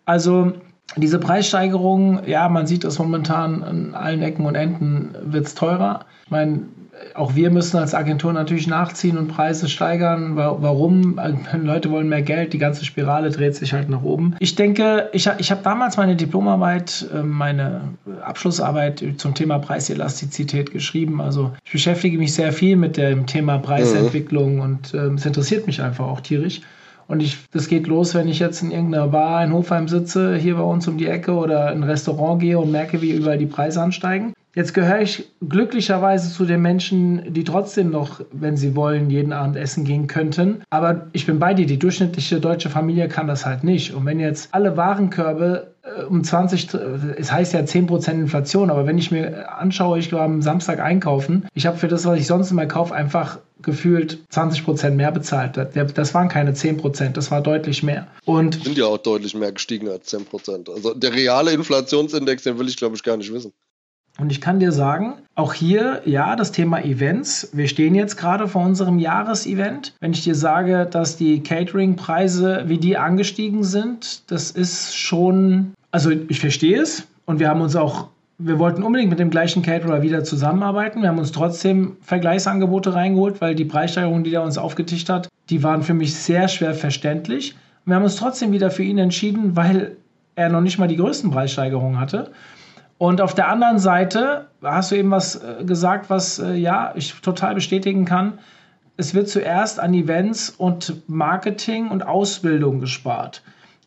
Also, diese Preissteigerung, ja, man sieht es momentan an allen Ecken und Enden, wird es teurer. Ich meine, auch wir müssen als Agentur natürlich nachziehen und Preise steigern. Warum? Leute wollen mehr Geld, die ganze Spirale dreht sich halt nach oben. Ich denke, ich, ich habe damals meine Diplomarbeit, ähm, meine Abschlussarbeit zum Thema Preiselastizität geschrieben. Also ich beschäftige mich sehr viel mit dem Thema Preisentwicklung mhm. und äh, es interessiert mich einfach auch tierisch. Und ich, das geht los, wenn ich jetzt in irgendeiner Bar in Hofheim sitze, hier bei uns um die Ecke oder in ein Restaurant gehe und merke, wie überall die Preise ansteigen. Jetzt gehöre ich glücklicherweise zu den Menschen, die trotzdem noch, wenn sie wollen, jeden Abend essen gehen könnten. Aber ich bin bei dir, die durchschnittliche deutsche Familie kann das halt nicht. Und wenn jetzt alle Warenkörbe äh, um 20, es heißt ja 10% Inflation, aber wenn ich mir anschaue, ich war am Samstag einkaufen, ich habe für das, was ich sonst immer kaufe, einfach gefühlt 20% mehr bezahlt. Das waren keine 10%, das war deutlich mehr. Und sind ja auch deutlich mehr gestiegen als 10%. Also der reale Inflationsindex, den will ich glaube ich gar nicht wissen. Und ich kann dir sagen, auch hier, ja, das Thema Events. Wir stehen jetzt gerade vor unserem Jahresevent. Wenn ich dir sage, dass die Catering-Preise, wie die angestiegen sind, das ist schon, also ich verstehe es. Und wir haben uns auch, wir wollten unbedingt mit dem gleichen Caterer wieder zusammenarbeiten. Wir haben uns trotzdem Vergleichsangebote reingeholt, weil die Preissteigerungen, die er uns aufgetischt hat, die waren für mich sehr schwer verständlich. Wir haben uns trotzdem wieder für ihn entschieden, weil er noch nicht mal die größten Preissteigerungen hatte. Und auf der anderen Seite hast du eben was äh, gesagt, was äh, ja ich total bestätigen kann. Es wird zuerst an Events und Marketing und Ausbildung gespart.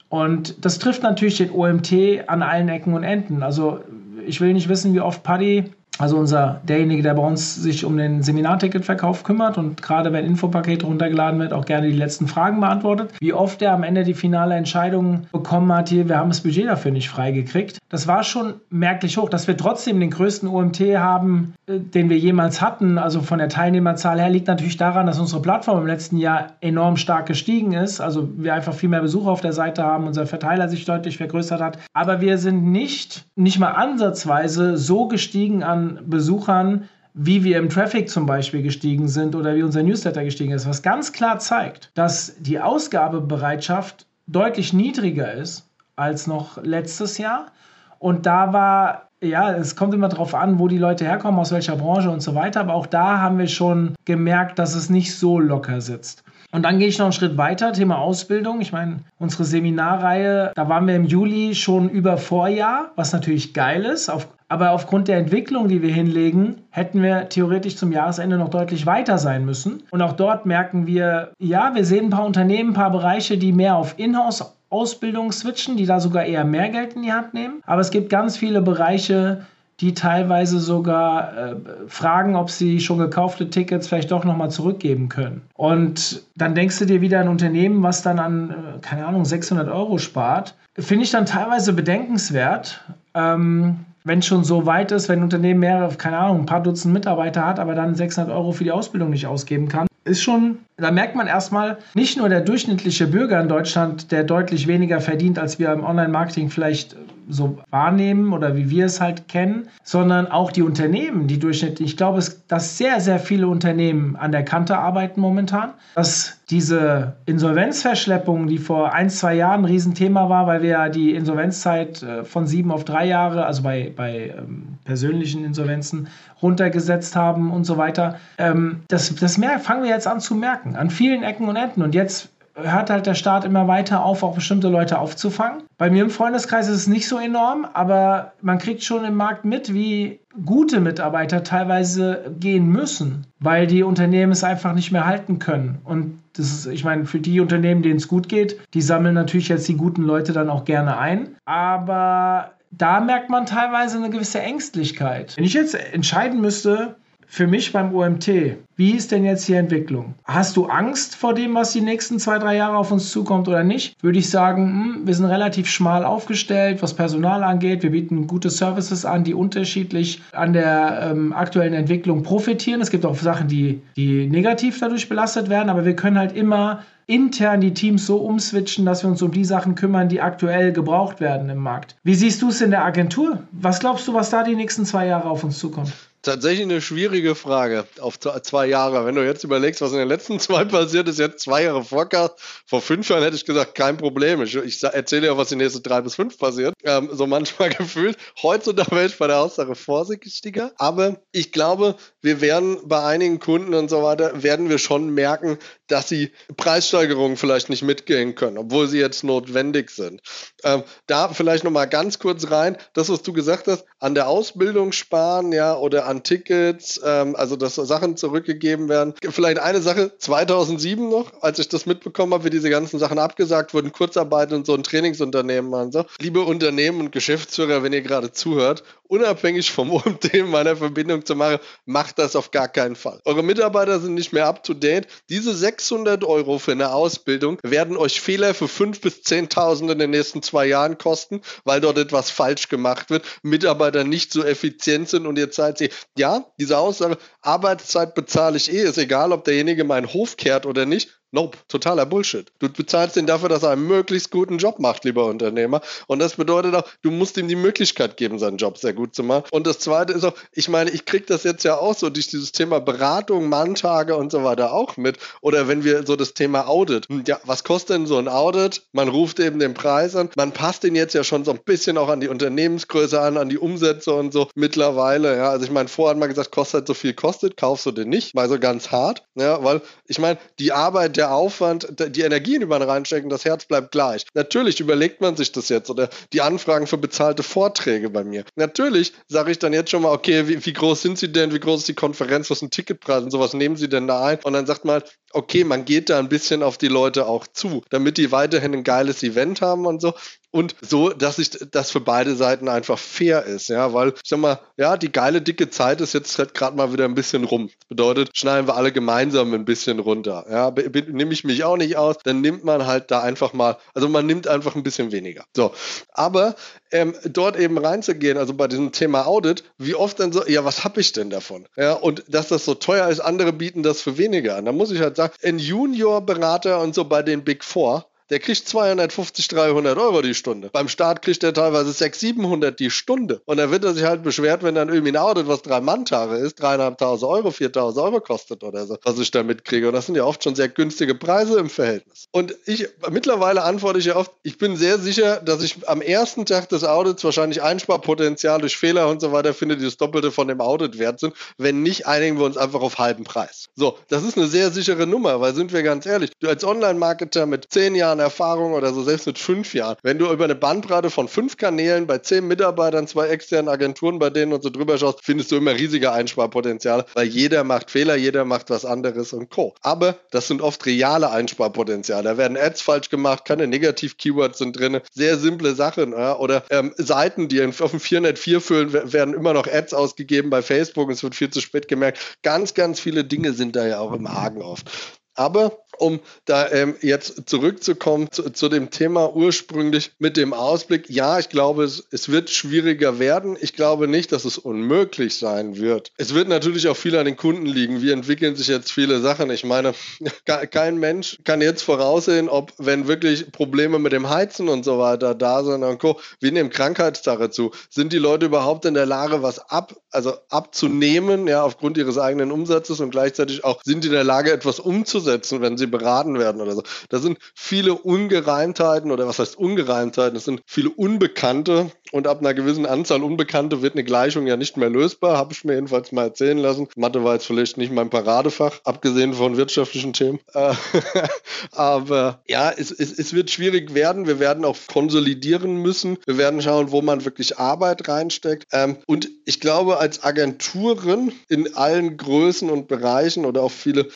Und das trifft natürlich den OMT an allen Ecken und Enden. Also ich will nicht wissen, wie oft Paddy also unser derjenige, der bei uns sich um den Seminarticketverkauf kümmert und gerade wenn Infopakete runtergeladen wird, auch gerne die letzten Fragen beantwortet. Wie oft er am Ende die finale Entscheidung bekommen hat, hier, wir haben das Budget dafür nicht freigekriegt. Das war schon merklich hoch, dass wir trotzdem den größten OMT haben, äh, den wir jemals hatten. Also von der Teilnehmerzahl her liegt natürlich daran, dass unsere Plattform im letzten Jahr enorm stark gestiegen ist. Also wir einfach viel mehr Besucher auf der Seite haben, unser Verteiler sich deutlich vergrößert hat. Aber wir sind nicht, nicht mal ansatzweise so gestiegen an Besuchern, wie wir im Traffic zum Beispiel gestiegen sind oder wie unser Newsletter gestiegen ist, was ganz klar zeigt, dass die Ausgabebereitschaft deutlich niedriger ist als noch letztes Jahr. Und da war, ja, es kommt immer darauf an, wo die Leute herkommen, aus welcher Branche und so weiter. Aber auch da haben wir schon gemerkt, dass es nicht so locker sitzt. Und dann gehe ich noch einen Schritt weiter, Thema Ausbildung. Ich meine, unsere Seminarreihe, da waren wir im Juli schon über Vorjahr, was natürlich geil ist. Auf, aber aufgrund der Entwicklung, die wir hinlegen, hätten wir theoretisch zum Jahresende noch deutlich weiter sein müssen. Und auch dort merken wir, ja, wir sehen ein paar Unternehmen, ein paar Bereiche, die mehr auf Inhouse Ausbildung switchen, die da sogar eher mehr Geld in die Hand nehmen. Aber es gibt ganz viele Bereiche, die teilweise sogar äh, fragen, ob sie schon gekaufte Tickets vielleicht doch nochmal zurückgeben können. Und dann denkst du dir wieder ein Unternehmen, was dann an, äh, keine Ahnung, 600 Euro spart. Finde ich dann teilweise bedenkenswert. Ähm, wenn es schon so weit ist, wenn ein Unternehmen mehrere, keine Ahnung, ein paar Dutzend Mitarbeiter hat, aber dann 600 Euro für die Ausbildung nicht ausgeben kann, ist schon, da merkt man erstmal, nicht nur der durchschnittliche Bürger in Deutschland, der deutlich weniger verdient, als wir im Online-Marketing vielleicht so wahrnehmen oder wie wir es halt kennen, sondern auch die Unternehmen, die durchschnittlich. Ich glaube, dass sehr, sehr viele Unternehmen an der Kante arbeiten momentan, dass diese Insolvenzverschleppung, die vor ein, zwei Jahren ein Riesenthema war, weil wir ja die Insolvenzzeit äh, von sieben auf drei Jahre, also bei, bei ähm, persönlichen Insolvenzen, runtergesetzt haben und so weiter. Ähm, das, das mehr, fangen wir jetzt an zu merken, an vielen Ecken und Enden. Und jetzt hört halt der Staat immer weiter auf, auch bestimmte Leute aufzufangen. Bei mir im Freundeskreis ist es nicht so enorm, aber man kriegt schon im Markt mit, wie gute Mitarbeiter teilweise gehen müssen, weil die Unternehmen es einfach nicht mehr halten können. Und das ist, ich meine, für die Unternehmen, denen es gut geht, die sammeln natürlich jetzt die guten Leute dann auch gerne ein. Aber da merkt man teilweise eine gewisse Ängstlichkeit. Wenn ich jetzt entscheiden müsste, für mich beim OMT, wie ist denn jetzt die Entwicklung? Hast du Angst vor dem, was die nächsten zwei, drei Jahre auf uns zukommt oder nicht? Würde ich sagen, hm, wir sind relativ schmal aufgestellt, was Personal angeht. Wir bieten gute Services an, die unterschiedlich an der ähm, aktuellen Entwicklung profitieren. Es gibt auch Sachen, die, die negativ dadurch belastet werden, aber wir können halt immer intern die Teams so umswitchen, dass wir uns um die Sachen kümmern, die aktuell gebraucht werden im Markt. Wie siehst du es in der Agentur? Was glaubst du, was da die nächsten zwei Jahre auf uns zukommt? Tatsächlich eine schwierige Frage auf zwei Jahre. Wenn du jetzt überlegst, was in den letzten zwei passiert ist, jetzt zwei Jahre Vorcast. Vor fünf Jahren hätte ich gesagt, kein Problem. Ich, ich erzähle ja, was den nächsten drei bis fünf passiert. Ähm, so manchmal gefühlt. Heutzutage wäre ich bei der Aussage vorsichtiger. Aber ich glaube, wir werden bei einigen Kunden und so weiter, werden wir schon merken, dass sie Preissteigerungen vielleicht nicht mitgehen können, obwohl sie jetzt notwendig sind. Ähm, da vielleicht nochmal ganz kurz rein, das, was du gesagt hast, an der Ausbildung sparen, ja, oder an an Tickets, ähm, also dass Sachen zurückgegeben werden. Vielleicht eine Sache, 2007 noch, als ich das mitbekommen habe, wie diese ganzen Sachen abgesagt wurden, Kurzarbeit und so ein Trainingsunternehmen waren so. Liebe Unternehmen und Geschäftsführer, wenn ihr gerade zuhört, unabhängig vom OMT meiner Verbindung zu machen, macht das auf gar keinen Fall. Eure Mitarbeiter sind nicht mehr up to date. Diese 600 Euro für eine Ausbildung werden euch Fehler für 5.000 bis 10.000 in den nächsten zwei Jahren kosten, weil dort etwas falsch gemacht wird, Mitarbeiter nicht so effizient sind und ihr zahlt sie ja, diese Aussage, Arbeitszeit bezahle ich eh, ist egal, ob derjenige meinen Hof kehrt oder nicht. Nope, totaler Bullshit. Du bezahlst ihn dafür, dass er einen möglichst guten Job macht, lieber Unternehmer. Und das bedeutet auch, du musst ihm die Möglichkeit geben, seinen Job sehr gut zu machen. Und das Zweite ist auch, ich meine, ich kriege das jetzt ja auch so durch dieses Thema Beratung, Manntage und so weiter auch mit. Oder wenn wir so das Thema Audit. Hm, ja, was kostet denn so ein Audit? Man ruft eben den Preis an. Man passt den jetzt ja schon so ein bisschen auch an die Unternehmensgröße an, an die Umsätze und so mittlerweile. Ja, also ich meine, vorher hat man gesagt, kostet so viel kostet, kaufst du den nicht. Mal so ganz hart. Ja, weil ich meine, die Arbeit der der Aufwand, die Energien, die man reinstecken, das Herz bleibt gleich. Natürlich überlegt man sich das jetzt oder die Anfragen für bezahlte Vorträge bei mir. Natürlich sage ich dann jetzt schon mal, okay, wie, wie, groß sind sie denn? Wie groß ist die Konferenz? Was sind Ticketpreise und sowas nehmen sie denn da ein? Und dann sagt man, okay, man geht da ein bisschen auf die Leute auch zu, damit die weiterhin ein geiles Event haben und so und so, dass ich das für beide Seiten einfach fair ist, ja, weil ich sag mal, ja, die geile dicke Zeit ist jetzt halt gerade mal wieder ein bisschen rum. Das bedeutet, schneiden wir alle gemeinsam ein bisschen runter. Ja, nehme ich mich auch nicht aus, dann nimmt man halt da einfach mal, also man nimmt einfach ein bisschen weniger. So, aber ähm, dort eben reinzugehen, also bei diesem Thema Audit, wie oft dann so, ja, was habe ich denn davon? Ja, und dass das so teuer ist, andere bieten das für weniger an. Da muss ich halt sagen, ein Junior-Berater und so bei den Big Four, der kriegt 250, 300 Euro die Stunde. Beim Start kriegt er teilweise 600, 700 die Stunde. Und dann wird er sich halt beschwert, wenn dann irgendwie ein Audit, was drei Manntage ist, dreieinhalbtausend Euro, 4000 Euro kostet oder so, was ich da mitkriege. Und das sind ja oft schon sehr günstige Preise im Verhältnis. Und ich, mittlerweile antworte ich ja oft, ich bin sehr sicher, dass ich am ersten Tag des Audits wahrscheinlich Einsparpotenzial durch Fehler und so weiter finde, die das Doppelte von dem Audit wert sind. Wenn nicht, einigen wir uns einfach auf halben Preis. So, das ist eine sehr sichere Nummer, weil sind wir ganz ehrlich, du als Online-Marketer mit zehn Jahren Erfahrung oder so, selbst mit fünf Jahren, wenn du über eine Bandbreite von fünf Kanälen bei zehn Mitarbeitern, zwei externen Agenturen bei denen und so drüber schaust, findest du immer riesige Einsparpotenziale, weil jeder macht Fehler, jeder macht was anderes und Co. Aber das sind oft reale Einsparpotenziale. Da werden Ads falsch gemacht, keine Negativ-Keywords sind drin, sehr simple Sachen. Ja? Oder ähm, Seiten, die auf dem 404 füllen, werden immer noch Ads ausgegeben bei Facebook, es wird viel zu spät gemerkt. Ganz, ganz viele Dinge sind da ja auch im Argen oft. Aber um da ähm, jetzt zurückzukommen zu, zu, dem Thema ursprünglich mit dem Ausblick, ja, ich glaube, es, es wird schwieriger werden. Ich glaube nicht, dass es unmöglich sein wird. Es wird natürlich auch viel an den Kunden liegen. Wie entwickeln sich jetzt viele Sachen? Ich meine, kein Mensch kann jetzt voraussehen, ob, wenn wirklich Probleme mit dem Heizen und so weiter da sind und Co., wie nehmen Krankheitstage zu? Sind die Leute überhaupt in der Lage, was ab, also abzunehmen, ja, aufgrund ihres eigenen Umsatzes und gleichzeitig auch sind die in der Lage, etwas umzusetzen, wenn sie beraten werden oder so. Da sind viele Ungereimtheiten oder was heißt Ungereimtheiten? Es sind viele Unbekannte und ab einer gewissen Anzahl Unbekannte wird eine Gleichung ja nicht mehr lösbar, habe ich mir jedenfalls mal erzählen lassen. Mathe war jetzt vielleicht nicht mein Paradefach, abgesehen von wirtschaftlichen Themen. Äh, aber ja, es, es, es wird schwierig werden. Wir werden auch konsolidieren müssen. Wir werden schauen, wo man wirklich Arbeit reinsteckt. Ähm, und ich glaube, als Agenturen in allen Größen und Bereichen oder auch viele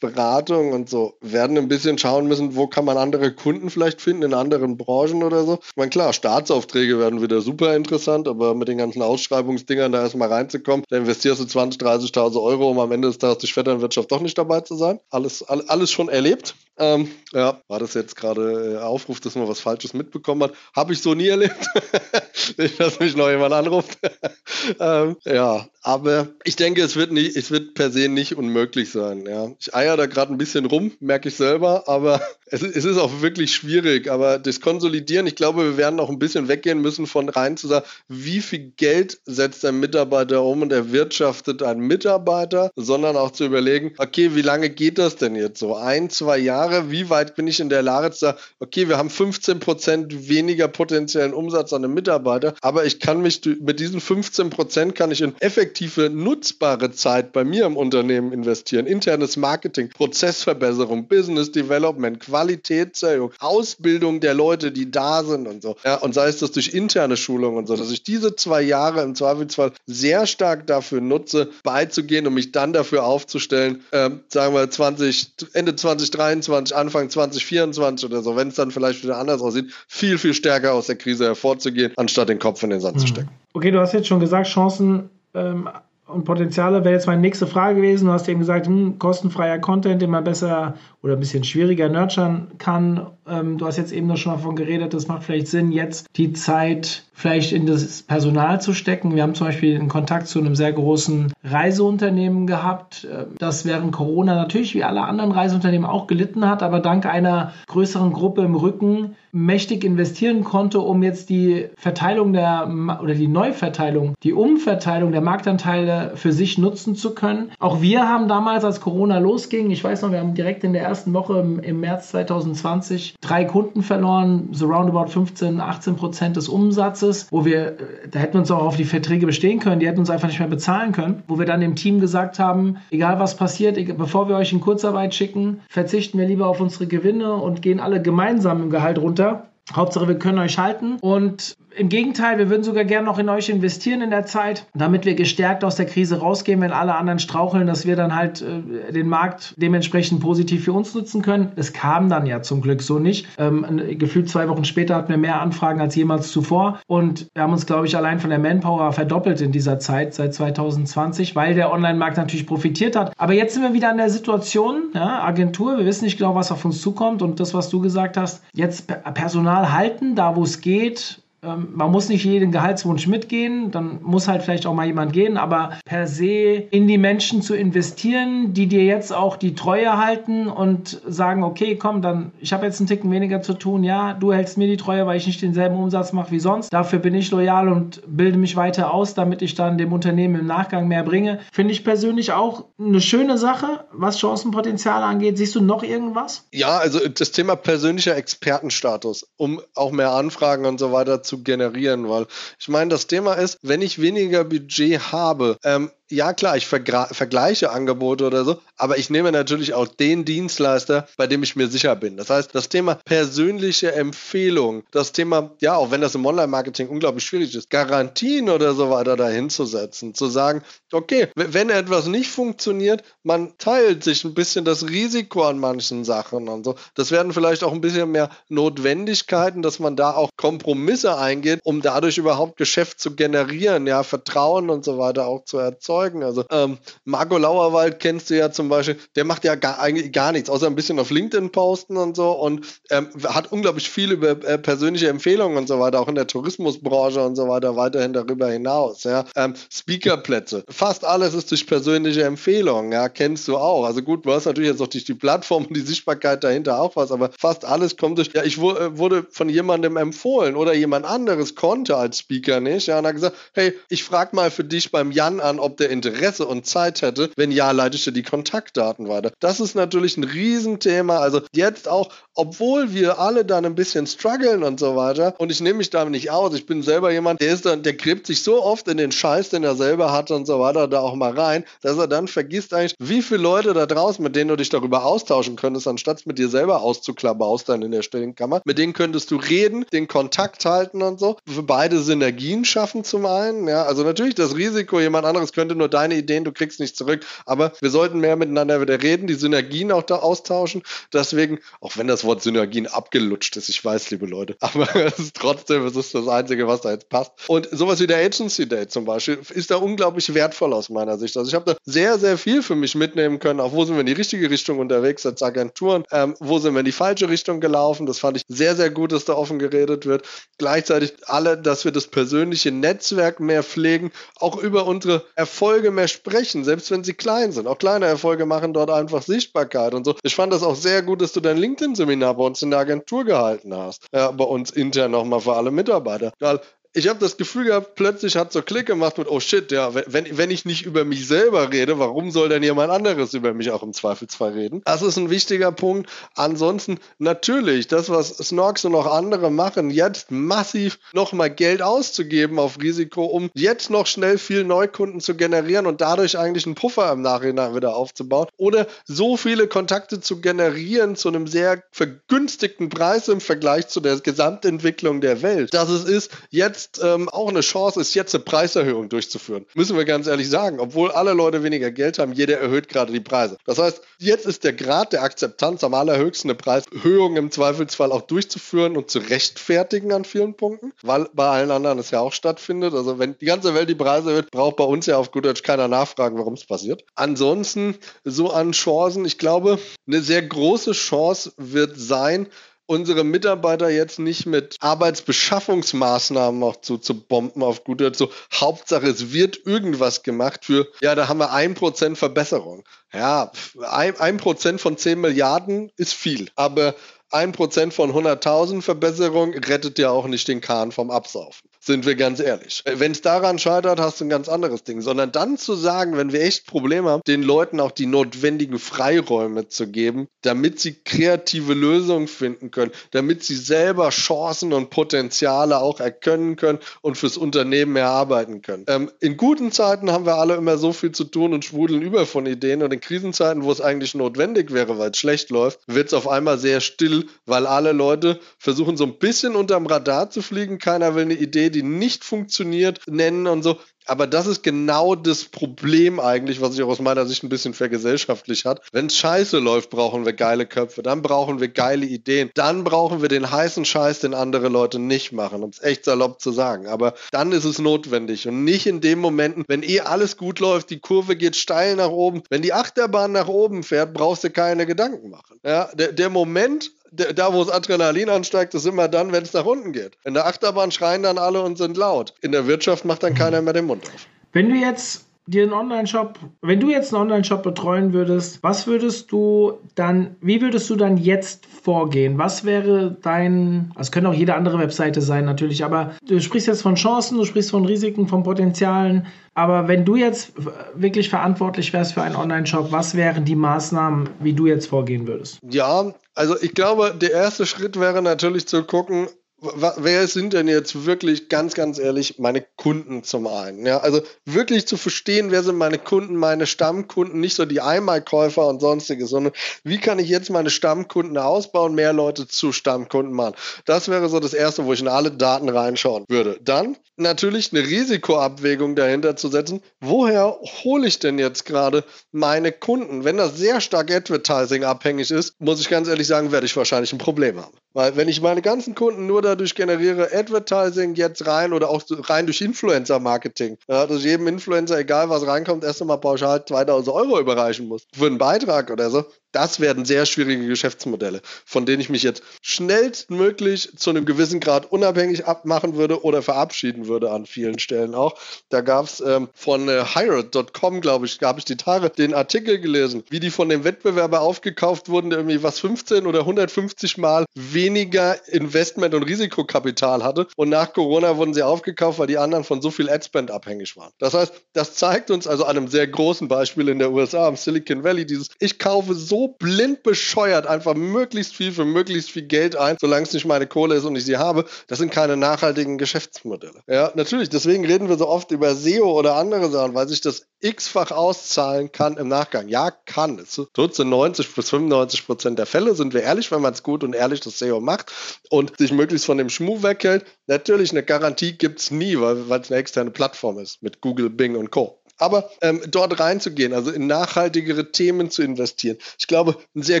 Unternehmensberatungen und so werden ein bisschen schauen müssen, wo kann man andere Kunden vielleicht finden in anderen Branchen oder so. Ich meine, klar, Staatsaufträge werden wieder super interessant, aber mit den ganzen Ausschreibungsdingern da erstmal reinzukommen, da investierst du 20.000, 30.000 Euro, um am Ende des Tages die Vetternwirtschaft doch nicht dabei zu sein. Alles, alles schon erlebt. Ähm, ja, war das jetzt gerade äh, Aufruf, dass man was Falsches mitbekommen hat? Habe ich so nie erlebt. nicht, dass mich noch jemand anruft. ähm, ja, aber ich denke, es wird, nicht, es wird per se nicht unmöglich sein. Ja. Ich eier da gerade ein bisschen rum, merke ich selber, aber es, es, ist auch wirklich schwierig. Aber das Konsolidieren, ich glaube, wir werden auch ein bisschen weggehen müssen von rein zu sagen, wie viel Geld setzt ein Mitarbeiter um und erwirtschaftet ein Mitarbeiter, sondern auch zu überlegen, okay, wie lange geht das denn jetzt so? Ein, zwei Jahre? Wie weit bin ich in der Lage zu sagen, okay, wir haben 15 Prozent weniger potenziellen Umsatz an einem Mitarbeiter, aber ich kann mich mit diesen 15 Prozent kann ich in effektiv effektive, nutzbare Zeit bei mir im Unternehmen investieren. Internes Marketing, Prozessverbesserung, Business Development, Qualitätserhöhung, Ausbildung der Leute, die da sind und so. Ja, und sei es das durch interne Schulung und so, dass ich diese zwei Jahre im Zweifelsfall sehr stark dafür nutze, beizugehen und mich dann dafür aufzustellen, ähm, sagen wir 20, Ende 2023, Anfang 2024 oder so, wenn es dann vielleicht wieder anders aussieht, viel, viel stärker aus der Krise hervorzugehen, anstatt den Kopf in den Sand mhm. zu stecken. Okay, du hast jetzt schon gesagt, Chancen ähm, und Potenziale wäre jetzt meine nächste Frage gewesen. Du hast eben gesagt, hm, kostenfreier Content, den man besser oder ein bisschen schwieriger nurturen kann. Ähm, du hast jetzt eben noch schon davon geredet, das macht vielleicht Sinn, jetzt die Zeit vielleicht in das Personal zu stecken. Wir haben zum Beispiel einen Kontakt zu einem sehr großen Reiseunternehmen gehabt, äh, das während Corona natürlich wie alle anderen Reiseunternehmen auch gelitten hat, aber dank einer größeren Gruppe im Rücken mächtig investieren konnte, um jetzt die Verteilung der oder die Neuverteilung, die Umverteilung der Marktanteile für sich nutzen zu können. Auch wir haben damals, als Corona losging, ich weiß noch, wir haben direkt in der ersten Woche im, im März 2020 drei Kunden verloren, so roundabout 15, 18 Prozent des Umsatzes, wo wir, äh, da hätten wir uns auch auf die Verträge bestehen können, die hätten uns einfach nicht mehr bezahlen können, wo wir dann dem Team gesagt haben, egal was passiert, bevor wir euch in Kurzarbeit schicken, verzichten wir lieber auf unsere Gewinne und gehen alle gemeinsam im Gehalt runter. Hauptsache, wir können euch halten. Und im Gegenteil, wir würden sogar gerne noch in euch investieren in der Zeit, damit wir gestärkt aus der Krise rausgehen, wenn alle anderen straucheln, dass wir dann halt äh, den Markt dementsprechend positiv für uns nutzen können. Es kam dann ja zum Glück so nicht. Ähm, gefühlt zwei Wochen später hatten wir mehr Anfragen als jemals zuvor und wir haben uns, glaube ich, allein von der Manpower verdoppelt in dieser Zeit seit 2020, weil der Online-Markt natürlich profitiert hat. Aber jetzt sind wir wieder an der Situation, ja, Agentur, wir wissen nicht genau, was auf uns zukommt und das, was du gesagt hast, jetzt Personal halten, da wo es geht, ähm, man muss nicht jeden Gehaltswunsch mitgehen, dann muss halt vielleicht auch mal jemand gehen, aber per se in die Menschen zu investieren, die dir jetzt auch die Treue halten und sagen, okay, komm, dann, ich habe jetzt einen Ticken weniger zu tun, ja, du hältst mir die Treue, weil ich nicht denselben Umsatz mache wie sonst. Dafür bin ich loyal und bilde mich weiter aus, damit ich dann dem Unternehmen im Nachgang mehr bringe. Finde ich persönlich auch eine schöne Sache, was Chancenpotenzial angeht. Siehst du noch irgendwas? Ja, also das Thema persönlicher Expertenstatus, um auch mehr Anfragen und so weiter zu generieren, weil ich meine, das Thema ist, wenn ich weniger Budget habe, ähm, ja klar, ich vergleiche Angebote oder so, aber ich nehme natürlich auch den Dienstleister, bei dem ich mir sicher bin. Das heißt, das Thema persönliche Empfehlung, das Thema, ja, auch wenn das im Online-Marketing unglaublich schwierig ist, Garantien oder so weiter dahinzusetzen, zu sagen, okay, wenn etwas nicht funktioniert, man teilt sich ein bisschen das Risiko an manchen Sachen und so. Das werden vielleicht auch ein bisschen mehr Notwendigkeiten, dass man da auch Kompromisse eingeht, um dadurch überhaupt Geschäft zu generieren, ja, Vertrauen und so weiter auch zu erzeugen überzeugen. Also ähm, Marco Lauerwald kennst du ja zum Beispiel, der macht ja gar, eigentlich gar nichts, außer ein bisschen auf LinkedIn posten und so und ähm, hat unglaublich viel über äh, persönliche Empfehlungen und so weiter, auch in der Tourismusbranche und so weiter, weiterhin darüber hinaus. Ja. Ähm, Speakerplätze, fast alles ist durch persönliche Empfehlungen, ja, kennst du auch. Also gut, du hast natürlich jetzt auch durch die Plattform und die Sichtbarkeit dahinter auch was, aber fast alles kommt durch, ja, ich äh, wurde von jemandem empfohlen oder jemand anderes konnte als Speaker nicht, ja, und hat gesagt, hey, ich frage mal für dich beim Jan an, ob der Interesse und Zeit hätte. Wenn ja, leite ich dir die Kontaktdaten weiter. Das ist natürlich ein Riesenthema. Also jetzt auch, obwohl wir alle dann ein bisschen strugglen und so weiter, und ich nehme mich da nicht aus, ich bin selber jemand, der ist dann, der gräbt sich so oft in den Scheiß, den er selber hat und so weiter, da auch mal rein, dass er dann vergisst eigentlich, wie viele Leute da draußen, mit denen du dich darüber austauschen könntest, anstatt mit dir selber auszuklabaustern in der stillen Kammer, mit denen könntest du reden, den Kontakt halten und so, für beide Synergien schaffen zum einen, ja, also natürlich das Risiko, jemand anderes könnte nur deine Ideen, du kriegst nicht zurück, aber wir sollten mehr miteinander wieder reden, die Synergien auch da austauschen, deswegen, auch wenn das Wort Synergien abgelutscht ist, ich weiß, liebe Leute, aber es ist trotzdem, es ist das Einzige, was da jetzt passt. Und sowas wie der Agency Day zum Beispiel ist da unglaublich wertvoll aus meiner Sicht, also ich habe da sehr, sehr viel für mich mitnehmen können, auch wo sind wir in die richtige Richtung unterwegs als Agenturen, ähm, wo sind wir in die falsche Richtung gelaufen, das fand ich sehr, sehr gut, dass da offen geredet wird, gleichzeitig alle, dass wir das persönliche Netzwerk mehr pflegen, auch über unsere Erfolge mehr sprechen, selbst wenn sie klein sind. Auch kleine Erfolge machen dort einfach Sichtbarkeit und so. Ich fand das auch sehr gut, dass du dein LinkedIn-Seminar bei uns in der Agentur gehalten hast. Ja, bei uns intern nochmal für alle Mitarbeiter. Weil ich habe das Gefühl gehabt, plötzlich hat so Klick gemacht mit, oh shit, ja, wenn, wenn ich nicht über mich selber rede, warum soll denn jemand anderes über mich auch im Zweifelsfall reden? Das ist ein wichtiger Punkt. Ansonsten natürlich, das, was Snorks und auch andere machen, jetzt massiv nochmal Geld auszugeben auf Risiko, um jetzt noch schnell viel Neukunden zu generieren und dadurch eigentlich einen Puffer im Nachhinein wieder aufzubauen oder so viele Kontakte zu generieren zu einem sehr vergünstigten Preis im Vergleich zu der Gesamtentwicklung der Welt, dass es ist, jetzt jetzt ähm, auch eine Chance ist, jetzt eine Preiserhöhung durchzuführen. Müssen wir ganz ehrlich sagen. Obwohl alle Leute weniger Geld haben, jeder erhöht gerade die Preise. Das heißt, jetzt ist der Grad der Akzeptanz am allerhöchsten, eine Preiserhöhung im Zweifelsfall auch durchzuführen und zu rechtfertigen an vielen Punkten, weil bei allen anderen es ja auch stattfindet. Also wenn die ganze Welt die Preise erhöht, braucht bei uns ja auf gut Deutsch keiner nachfragen, warum es passiert. Ansonsten so an Chancen, ich glaube, eine sehr große Chance wird sein, unsere Mitarbeiter jetzt nicht mit Arbeitsbeschaffungsmaßnahmen auch zu, zu bomben auf gut Deutsch. So, Hauptsache, es wird irgendwas gemacht für, ja, da haben wir ein Prozent Verbesserung. Ja, ein, ein Prozent von zehn Milliarden ist viel, aber ein Prozent von 100.000 Verbesserung rettet ja auch nicht den Kahn vom Absaufen. Sind wir ganz ehrlich. Wenn es daran scheitert, hast du ein ganz anderes Ding. Sondern dann zu sagen, wenn wir echt Probleme haben, den Leuten auch die notwendigen Freiräume zu geben, damit sie kreative Lösungen finden können, damit sie selber Chancen und Potenziale auch erkennen können und fürs Unternehmen mehr arbeiten können. Ähm, in guten Zeiten haben wir alle immer so viel zu tun und schwudeln über von Ideen und in Krisenzeiten, wo es eigentlich notwendig wäre, weil es schlecht läuft, wird es auf einmal sehr still, weil alle Leute versuchen so ein bisschen unterm Radar zu fliegen. Keiner will eine Idee, die nicht funktioniert, nennen und so. Aber das ist genau das Problem eigentlich, was sich auch aus meiner Sicht ein bisschen vergesellschaftlich hat. Wenn es scheiße läuft, brauchen wir geile Köpfe, dann brauchen wir geile Ideen, dann brauchen wir den heißen Scheiß, den andere Leute nicht machen, um es echt salopp zu sagen. Aber dann ist es notwendig und nicht in den Momenten, wenn eh alles gut läuft, die Kurve geht steil nach oben. Wenn die Achterbahn nach oben fährt, brauchst du keine Gedanken machen. Ja, der, der Moment, da, wo das Adrenalin ansteigt, ist immer dann, wenn es nach unten geht. In der Achterbahn schreien dann alle und sind laut. In der Wirtschaft macht dann keiner mehr den Mund auf. Wenn du jetzt dir einen Online-Shop, wenn du jetzt einen Online-Shop betreuen würdest, was würdest du dann, wie würdest du dann jetzt vorgehen? Was wäre dein, also es könnte auch jede andere Webseite sein natürlich, aber du sprichst jetzt von Chancen, du sprichst von Risiken, von Potenzialen, aber wenn du jetzt wirklich verantwortlich wärst für einen Online-Shop, was wären die Maßnahmen, wie du jetzt vorgehen würdest? Ja, also ich glaube, der erste Schritt wäre natürlich zu gucken, wer sind denn jetzt wirklich ganz, ganz ehrlich meine Kunden zum einen? Ja, also wirklich zu verstehen, wer sind meine Kunden, meine Stammkunden, nicht so die Einmalkäufer und sonstiges, sondern wie kann ich jetzt meine Stammkunden ausbauen, mehr Leute zu Stammkunden machen? Das wäre so das erste, wo ich in alle Daten reinschauen würde. Dann natürlich eine Risikoabwägung dahinter zu setzen. Woher hole ich denn jetzt gerade meine Kunden? Wenn das sehr stark Advertising abhängig ist, muss ich ganz ehrlich sagen, werde ich wahrscheinlich ein Problem haben. Weil wenn ich meine ganzen Kunden nur dadurch generiere Advertising jetzt rein oder auch rein durch Influencer-Marketing. Ja, dass jedem Influencer, egal was reinkommt, erst einmal pauschal 2000 Euro überreichen muss für einen Beitrag oder so. Das werden sehr schwierige Geschäftsmodelle, von denen ich mich jetzt schnellstmöglich zu einem gewissen Grad unabhängig abmachen würde oder verabschieden würde an vielen Stellen auch. Da gab es ähm, von äh, Hired.com, glaube ich, gab ich die Tage den Artikel gelesen, wie die von dem Wettbewerber aufgekauft wurden, der irgendwie was 15 oder 150 Mal weniger Investment und Risikokapital hatte. Und nach Corona wurden sie aufgekauft, weil die anderen von so viel Adspend abhängig waren. Das heißt, das zeigt uns also an einem sehr großen Beispiel in der USA, am Silicon Valley, dieses, ich kaufe so blind bescheuert einfach möglichst viel für möglichst viel Geld ein, solange es nicht meine Kohle ist und ich sie habe. Das sind keine nachhaltigen Geschäftsmodelle. Ja, natürlich. Deswegen reden wir so oft über SEO oder andere Sachen, weil sich das x-fach auszahlen kann im Nachgang. Ja, kann. Es tut in 90 bis 95 Prozent der Fälle, sind wir ehrlich, wenn man es gut und ehrlich das SEO macht und sich möglichst von dem Schmuh weghält. Natürlich, eine Garantie gibt es nie, weil es eine externe Plattform ist mit Google, Bing und Co. Aber ähm, dort reinzugehen, also in nachhaltigere Themen zu investieren. Ich glaube, ein sehr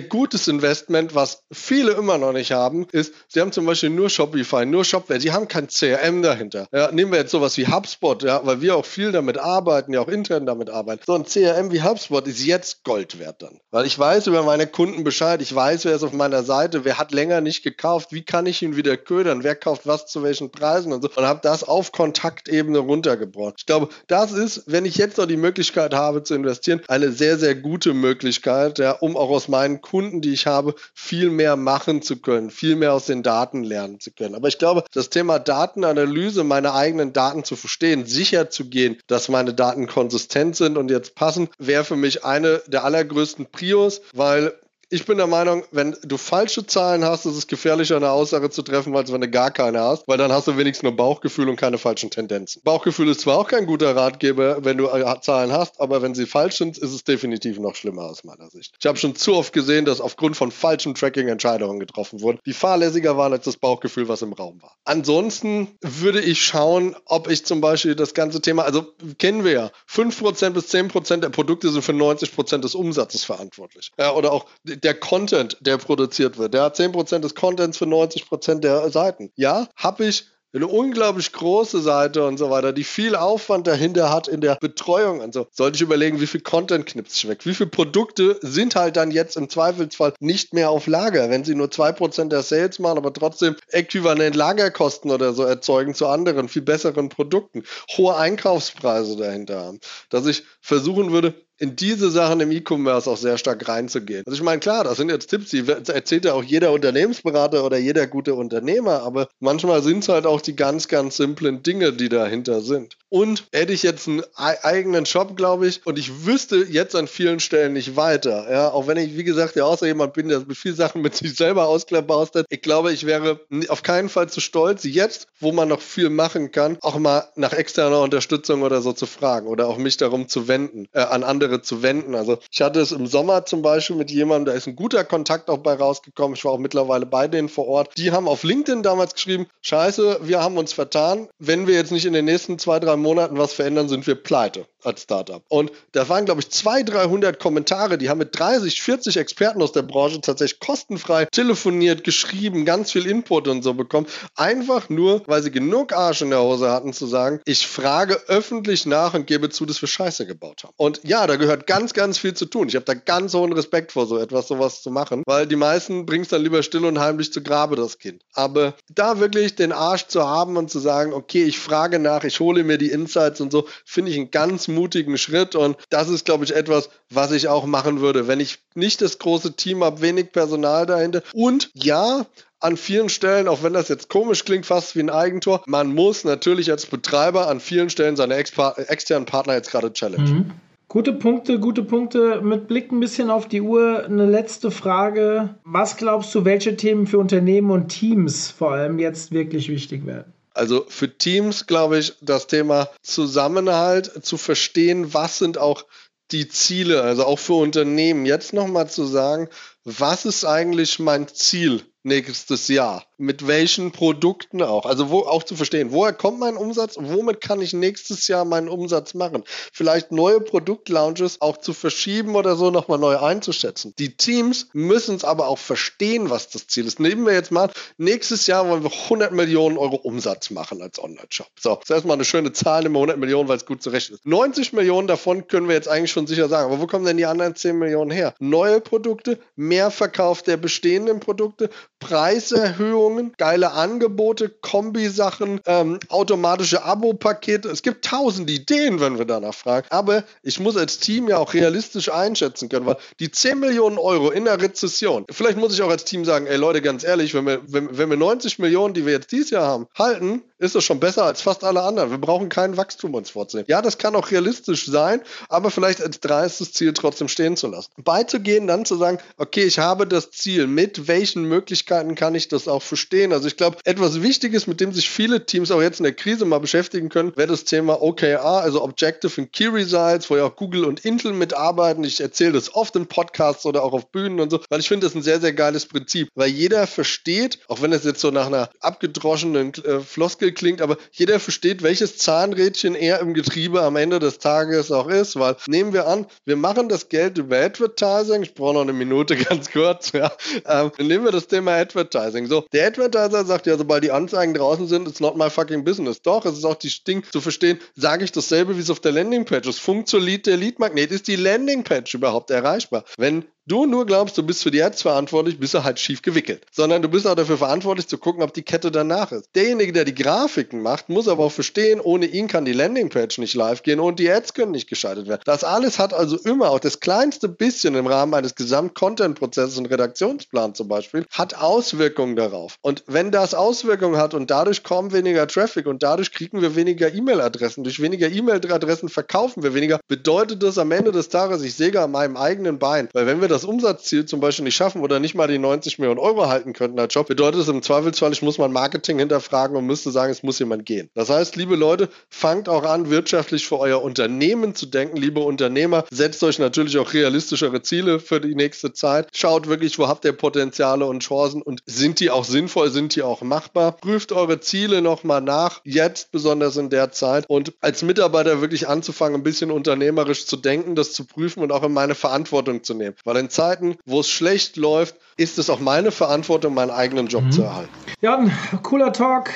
gutes Investment, was viele immer noch nicht haben, ist, sie haben zum Beispiel nur Shopify, nur Shopware, sie haben kein CRM dahinter. Ja, nehmen wir jetzt sowas wie HubSpot, ja, weil wir auch viel damit arbeiten, ja auch intern damit arbeiten. So ein CRM wie HubSpot ist jetzt Gold wert dann. Weil ich weiß über meine Kunden Bescheid, ich weiß, wer ist auf meiner Seite, wer hat länger nicht gekauft, wie kann ich ihn wieder ködern, wer kauft was zu welchen Preisen und so. Und habe das auf Kontaktebene runtergebrochen. Ich glaube, das ist, wenn ich jetzt jetzt noch die Möglichkeit habe zu investieren, eine sehr, sehr gute Möglichkeit, ja, um auch aus meinen Kunden, die ich habe, viel mehr machen zu können, viel mehr aus den Daten lernen zu können. Aber ich glaube, das Thema Datenanalyse, meine eigenen Daten zu verstehen, sicher zu gehen, dass meine Daten konsistent sind und jetzt passen, wäre für mich eine der allergrößten Prios, weil ich bin der Meinung, wenn du falsche Zahlen hast, ist es gefährlicher, eine Aussage zu treffen, als wenn du gar keine hast, weil dann hast du wenigstens nur Bauchgefühl und keine falschen Tendenzen. Bauchgefühl ist zwar auch kein guter Ratgeber, wenn du äh, Zahlen hast, aber wenn sie falsch sind, ist es definitiv noch schlimmer aus meiner Sicht. Ich habe schon zu oft gesehen, dass aufgrund von falschen Tracking Entscheidungen getroffen wurden, die fahrlässiger waren als das Bauchgefühl, was im Raum war. Ansonsten würde ich schauen, ob ich zum Beispiel das ganze Thema, also kennen wir ja, 5% bis 10% der Produkte sind für 90% des Umsatzes verantwortlich. Ja, oder auch der Content, der produziert wird. Der hat 10% des Contents für 90% der Seiten. Ja, habe ich eine unglaublich große Seite und so weiter, die viel Aufwand dahinter hat in der Betreuung und so, sollte ich überlegen, wie viel Content knippt sich weg. Wie viele Produkte sind halt dann jetzt im Zweifelsfall nicht mehr auf Lager, wenn sie nur 2% der Sales machen, aber trotzdem äquivalent Lagerkosten oder so erzeugen zu anderen, viel besseren Produkten, hohe Einkaufspreise dahinter haben. Dass ich versuchen würde, in diese Sachen im E-Commerce auch sehr stark reinzugehen. Also ich meine, klar, das sind jetzt Tipps, die erzählt ja auch jeder Unternehmensberater oder jeder gute Unternehmer, aber manchmal sind es halt auch die ganz, ganz simplen Dinge, die dahinter sind. Und hätte ich jetzt einen eigenen Shop, glaube ich, und ich wüsste jetzt an vielen Stellen nicht weiter. Ja, auch wenn ich, wie gesagt, ja außer jemand bin, der mit viel Sachen mit sich selber ausklappert. Ich glaube, ich wäre auf keinen Fall zu stolz, jetzt, wo man noch viel machen kann, auch mal nach externer Unterstützung oder so zu fragen oder auch mich darum zu wenden, äh, an andere zu wenden. Also ich hatte es im Sommer zum Beispiel mit jemandem, da ist ein guter Kontakt auch bei rausgekommen. Ich war auch mittlerweile bei denen vor Ort. Die haben auf LinkedIn damals geschrieben, scheiße, wir haben uns vertan. Wenn wir jetzt nicht in den nächsten zwei, drei Monaten was verändern, sind wir pleite als Startup. Und da waren, glaube ich, 200, 300 Kommentare. Die haben mit 30, 40 Experten aus der Branche tatsächlich kostenfrei telefoniert, geschrieben, ganz viel Input und so bekommen. Einfach nur, weil sie genug Arsch in der Hose hatten, zu sagen, ich frage öffentlich nach und gebe zu, dass wir Scheiße gebaut haben. Und ja, da gehört ganz, ganz viel zu tun. Ich habe da ganz hohen Respekt vor, so etwas, sowas zu machen, weil die meisten bringen es dann lieber still und heimlich zu Grabe, das Kind. Aber da wirklich den Arsch zu haben und zu sagen, okay, ich frage nach, ich hole mir die Insights und so, finde ich einen ganz mutigen Schritt. Und das ist, glaube ich, etwas, was ich auch machen würde, wenn ich nicht das große Team habe, wenig Personal dahinter. Und ja, an vielen Stellen, auch wenn das jetzt komisch klingt, fast wie ein Eigentor, man muss natürlich als Betreiber an vielen Stellen seine externen Partner jetzt gerade challengen. Mhm. Gute Punkte, gute Punkte. Mit Blick ein bisschen auf die Uhr eine letzte Frage. Was glaubst du, welche Themen für Unternehmen und Teams vor allem jetzt wirklich wichtig werden? Also für Teams glaube ich, das Thema Zusammenhalt, zu verstehen, was sind auch die Ziele, also auch für Unternehmen, jetzt nochmal zu sagen, was ist eigentlich mein Ziel nächstes Jahr? Mit welchen Produkten auch? Also wo auch zu verstehen, woher kommt mein Umsatz womit kann ich nächstes Jahr meinen Umsatz machen? Vielleicht neue Produktlaunches auch zu verschieben oder so nochmal neu einzuschätzen. Die Teams müssen es aber auch verstehen, was das Ziel ist. Nehmen wir jetzt mal, nächstes Jahr wollen wir 100 Millionen Euro Umsatz machen als Online-Shop. So, das ist erstmal eine schöne Zahl, wir 100 Millionen, weil es gut zu rechnen ist. 90 Millionen davon können wir jetzt eigentlich schon sicher sagen. Aber wo kommen denn die anderen 10 Millionen her? Neue Produkte, mehr Verkauf der bestehenden Produkte, Preiserhöhungen, geile Angebote, Kombisachen, ähm, automatische Abo-Pakete. Es gibt tausend Ideen, wenn wir danach fragen. Aber ich muss als Team ja auch realistisch einschätzen können, weil die 10 Millionen Euro in der Rezession, vielleicht muss ich auch als Team sagen, ey Leute, ganz ehrlich, wenn wir, wenn, wenn wir 90 Millionen, die wir jetzt dieses Jahr haben, halten, ist das schon besser als fast alle anderen. Wir brauchen kein Wachstum uns vorzunehmen. Ja, das kann auch realistisch sein, aber vielleicht als dreistes Ziel trotzdem stehen zu lassen. Beizugehen, dann zu sagen, okay, ich habe das Ziel, mit welchen Möglichkeiten kann ich das auch verstehen? Also ich glaube, etwas Wichtiges, mit dem sich viele Teams auch jetzt in der Krise mal beschäftigen können, wäre das Thema OKR, also Objective and Key Results, wo ja auch Google und Intel mitarbeiten. Ich erzähle das oft in Podcasts oder auch auf Bühnen und so, weil ich finde, das ist ein sehr, sehr geiles Prinzip, weil jeder versteht, auch wenn es jetzt so nach einer abgedroschenen äh, Floskel Floskel klingt, aber jeder versteht, welches Zahnrädchen er im Getriebe am Ende des Tages auch ist, weil nehmen wir an, wir machen das Geld über Advertising, ich brauche noch eine Minute ganz kurz, ja, ähm, nehmen wir das Thema Advertising. So, der Advertiser sagt ja, sobald die Anzeigen draußen sind, it's not my fucking business. Doch, es ist auch die Ding zu verstehen, sage ich dasselbe, wie es auf der Landingpage ist. Funktioniert der Leadmagnet? Ist die Landingpage überhaupt erreichbar? Wenn du nur glaubst, du bist für die Ads verantwortlich, bist du halt schief gewickelt. Sondern du bist auch dafür verantwortlich zu gucken, ob die Kette danach ist. Derjenige, der die Grafiken macht, muss aber auch verstehen, ohne ihn kann die Landingpage nicht live gehen und die Ads können nicht geschaltet werden. Das alles hat also immer auch das kleinste bisschen im Rahmen eines Gesamt-Content-Prozesses und Redaktionsplan zum Beispiel, hat Auswirkungen darauf. Und wenn das Auswirkungen hat und dadurch kommen weniger Traffic und dadurch kriegen wir weniger E-Mail-Adressen, durch weniger E-Mail-Adressen verkaufen wir weniger, bedeutet das am Ende des Tages, ich säge an meinem eigenen Bein. Weil wenn wir das das Umsatzziel zum Beispiel nicht schaffen oder nicht mal die 90 Millionen Euro halten könnten als Job, bedeutet es im Zweifelsfall, ich muss mein Marketing hinterfragen und müsste sagen, es muss jemand gehen. Das heißt, liebe Leute, fangt auch an, wirtschaftlich für euer Unternehmen zu denken. Liebe Unternehmer, setzt euch natürlich auch realistischere Ziele für die nächste Zeit. Schaut wirklich, wo habt ihr Potenziale und Chancen und sind die auch sinnvoll, sind die auch machbar? Prüft eure Ziele nochmal nach, jetzt besonders in der Zeit und als Mitarbeiter wirklich anzufangen, ein bisschen unternehmerisch zu denken, das zu prüfen und auch in meine Verantwortung zu nehmen. Weil in Zeiten, wo es schlecht läuft, ist es auch meine Verantwortung, meinen eigenen Job mhm. zu erhalten. Ja, ein cooler Talk.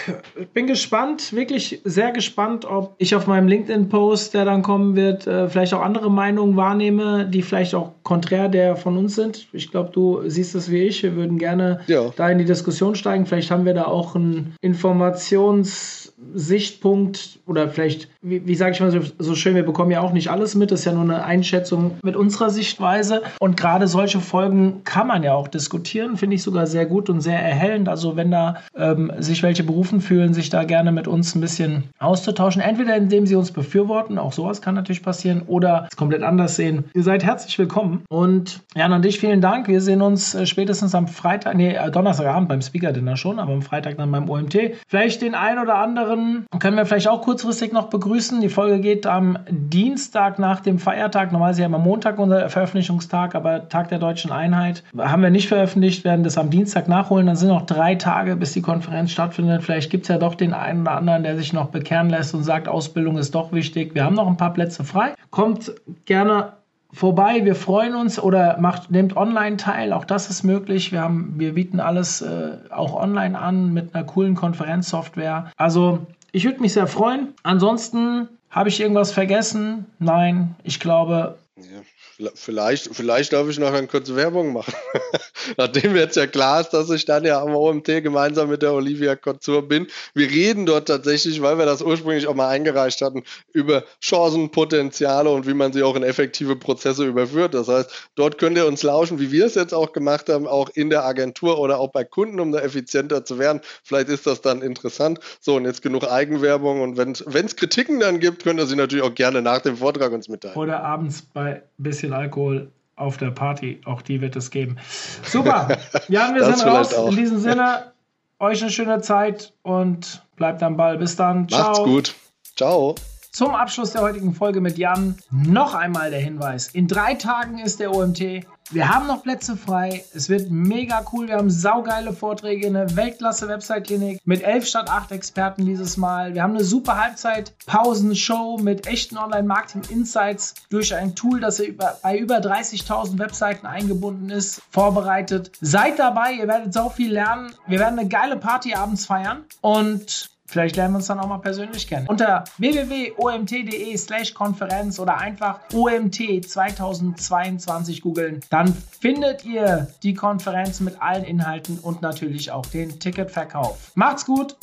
Bin gespannt, wirklich sehr gespannt, ob ich auf meinem LinkedIn-Post, der dann kommen wird, äh, vielleicht auch andere Meinungen wahrnehme, die vielleicht auch konträr der von uns sind. Ich glaube, du siehst es wie ich. Wir würden gerne ja. da in die Diskussion steigen. Vielleicht haben wir da auch einen Informationssichtpunkt oder vielleicht, wie, wie sage ich mal so, so, schön, wir bekommen ja auch nicht alles mit. Das ist ja nur eine Einschätzung mit unserer Sichtweise. Und gerade solche Folgen kann man ja auch diskutieren, finde ich sogar sehr gut und sehr erhellend. Also wenn da ähm, sich welche berufen fühlen, sich da gerne mit uns ein bisschen auszutauschen. Entweder indem sie uns befürworten, auch sowas kann natürlich passieren, oder es komplett anders sehen. Ihr seid herzlich willkommen. Und Jan und dich vielen Dank. Wir sehen uns äh, spätestens am Freitag, nee, äh, Donnerstagabend beim Speaker Dinner schon, aber am Freitag dann beim OMT. Vielleicht den einen oder anderen können wir vielleicht auch kurzfristig noch begrüßen. Die Folge geht am Dienstag nach dem Feiertag. Normalerweise ist ja immer Montag unser Veröffentlichungstag, aber Tag der deutschen Einheit haben wir nicht veröffentlicht, werden das am Dienstag nachholen. Dann sind noch drei Tage, bis die Konferenz stattfindet. Vielleicht gibt es ja doch den einen oder anderen, der sich noch bekehren lässt und sagt, Ausbildung ist doch wichtig. Wir haben noch ein paar Plätze frei. Kommt gerne vorbei. Wir freuen uns oder macht, nehmt online teil. Auch das ist möglich. Wir, haben, wir bieten alles äh, auch online an mit einer coolen Konferenzsoftware. Also ich würde mich sehr freuen. Ansonsten habe ich irgendwas vergessen? Nein, ich glaube, ja. Vielleicht, vielleicht darf ich noch eine kurze Werbung machen. Nachdem jetzt ja klar ist, dass ich dann ja am OMT gemeinsam mit der Olivia Couture bin. Wir reden dort tatsächlich, weil wir das ursprünglich auch mal eingereicht hatten, über Chancen, Potenziale und wie man sie auch in effektive Prozesse überführt. Das heißt, dort könnt ihr uns lauschen, wie wir es jetzt auch gemacht haben, auch in der Agentur oder auch bei Kunden, um da effizienter zu werden. Vielleicht ist das dann interessant. So, und jetzt genug Eigenwerbung. Und wenn es Kritiken dann gibt, könnt ihr sie natürlich auch gerne nach dem Vortrag uns mitteilen. Oder abends bei bisschen bisschen Alkohol auf der Party. Auch die wird es geben. Super. Ja, wir sind raus. Auch. In diesem Sinne, euch eine schöne Zeit und bleibt am Ball. Bis dann. Ciao. Macht's gut. Ciao. Zum Abschluss der heutigen Folge mit Jan noch einmal der Hinweis. In drei Tagen ist der OMT. Wir haben noch Plätze frei. Es wird mega cool. Wir haben saugeile Vorträge, eine Weltklasse-Website-Klinik mit elf statt acht Experten dieses Mal. Wir haben eine super Halbzeit-Pausenshow mit echten Online-Marketing-Insights durch ein Tool, das bei über 30.000 Webseiten eingebunden ist, vorbereitet. Seid dabei, ihr werdet so viel lernen. Wir werden eine geile Party abends feiern und Vielleicht lernen wir uns dann auch mal persönlich kennen. Unter www.omt.de slash Konferenz oder einfach OMT 2022 googeln. Dann findet ihr die Konferenz mit allen Inhalten und natürlich auch den Ticketverkauf. Macht's gut!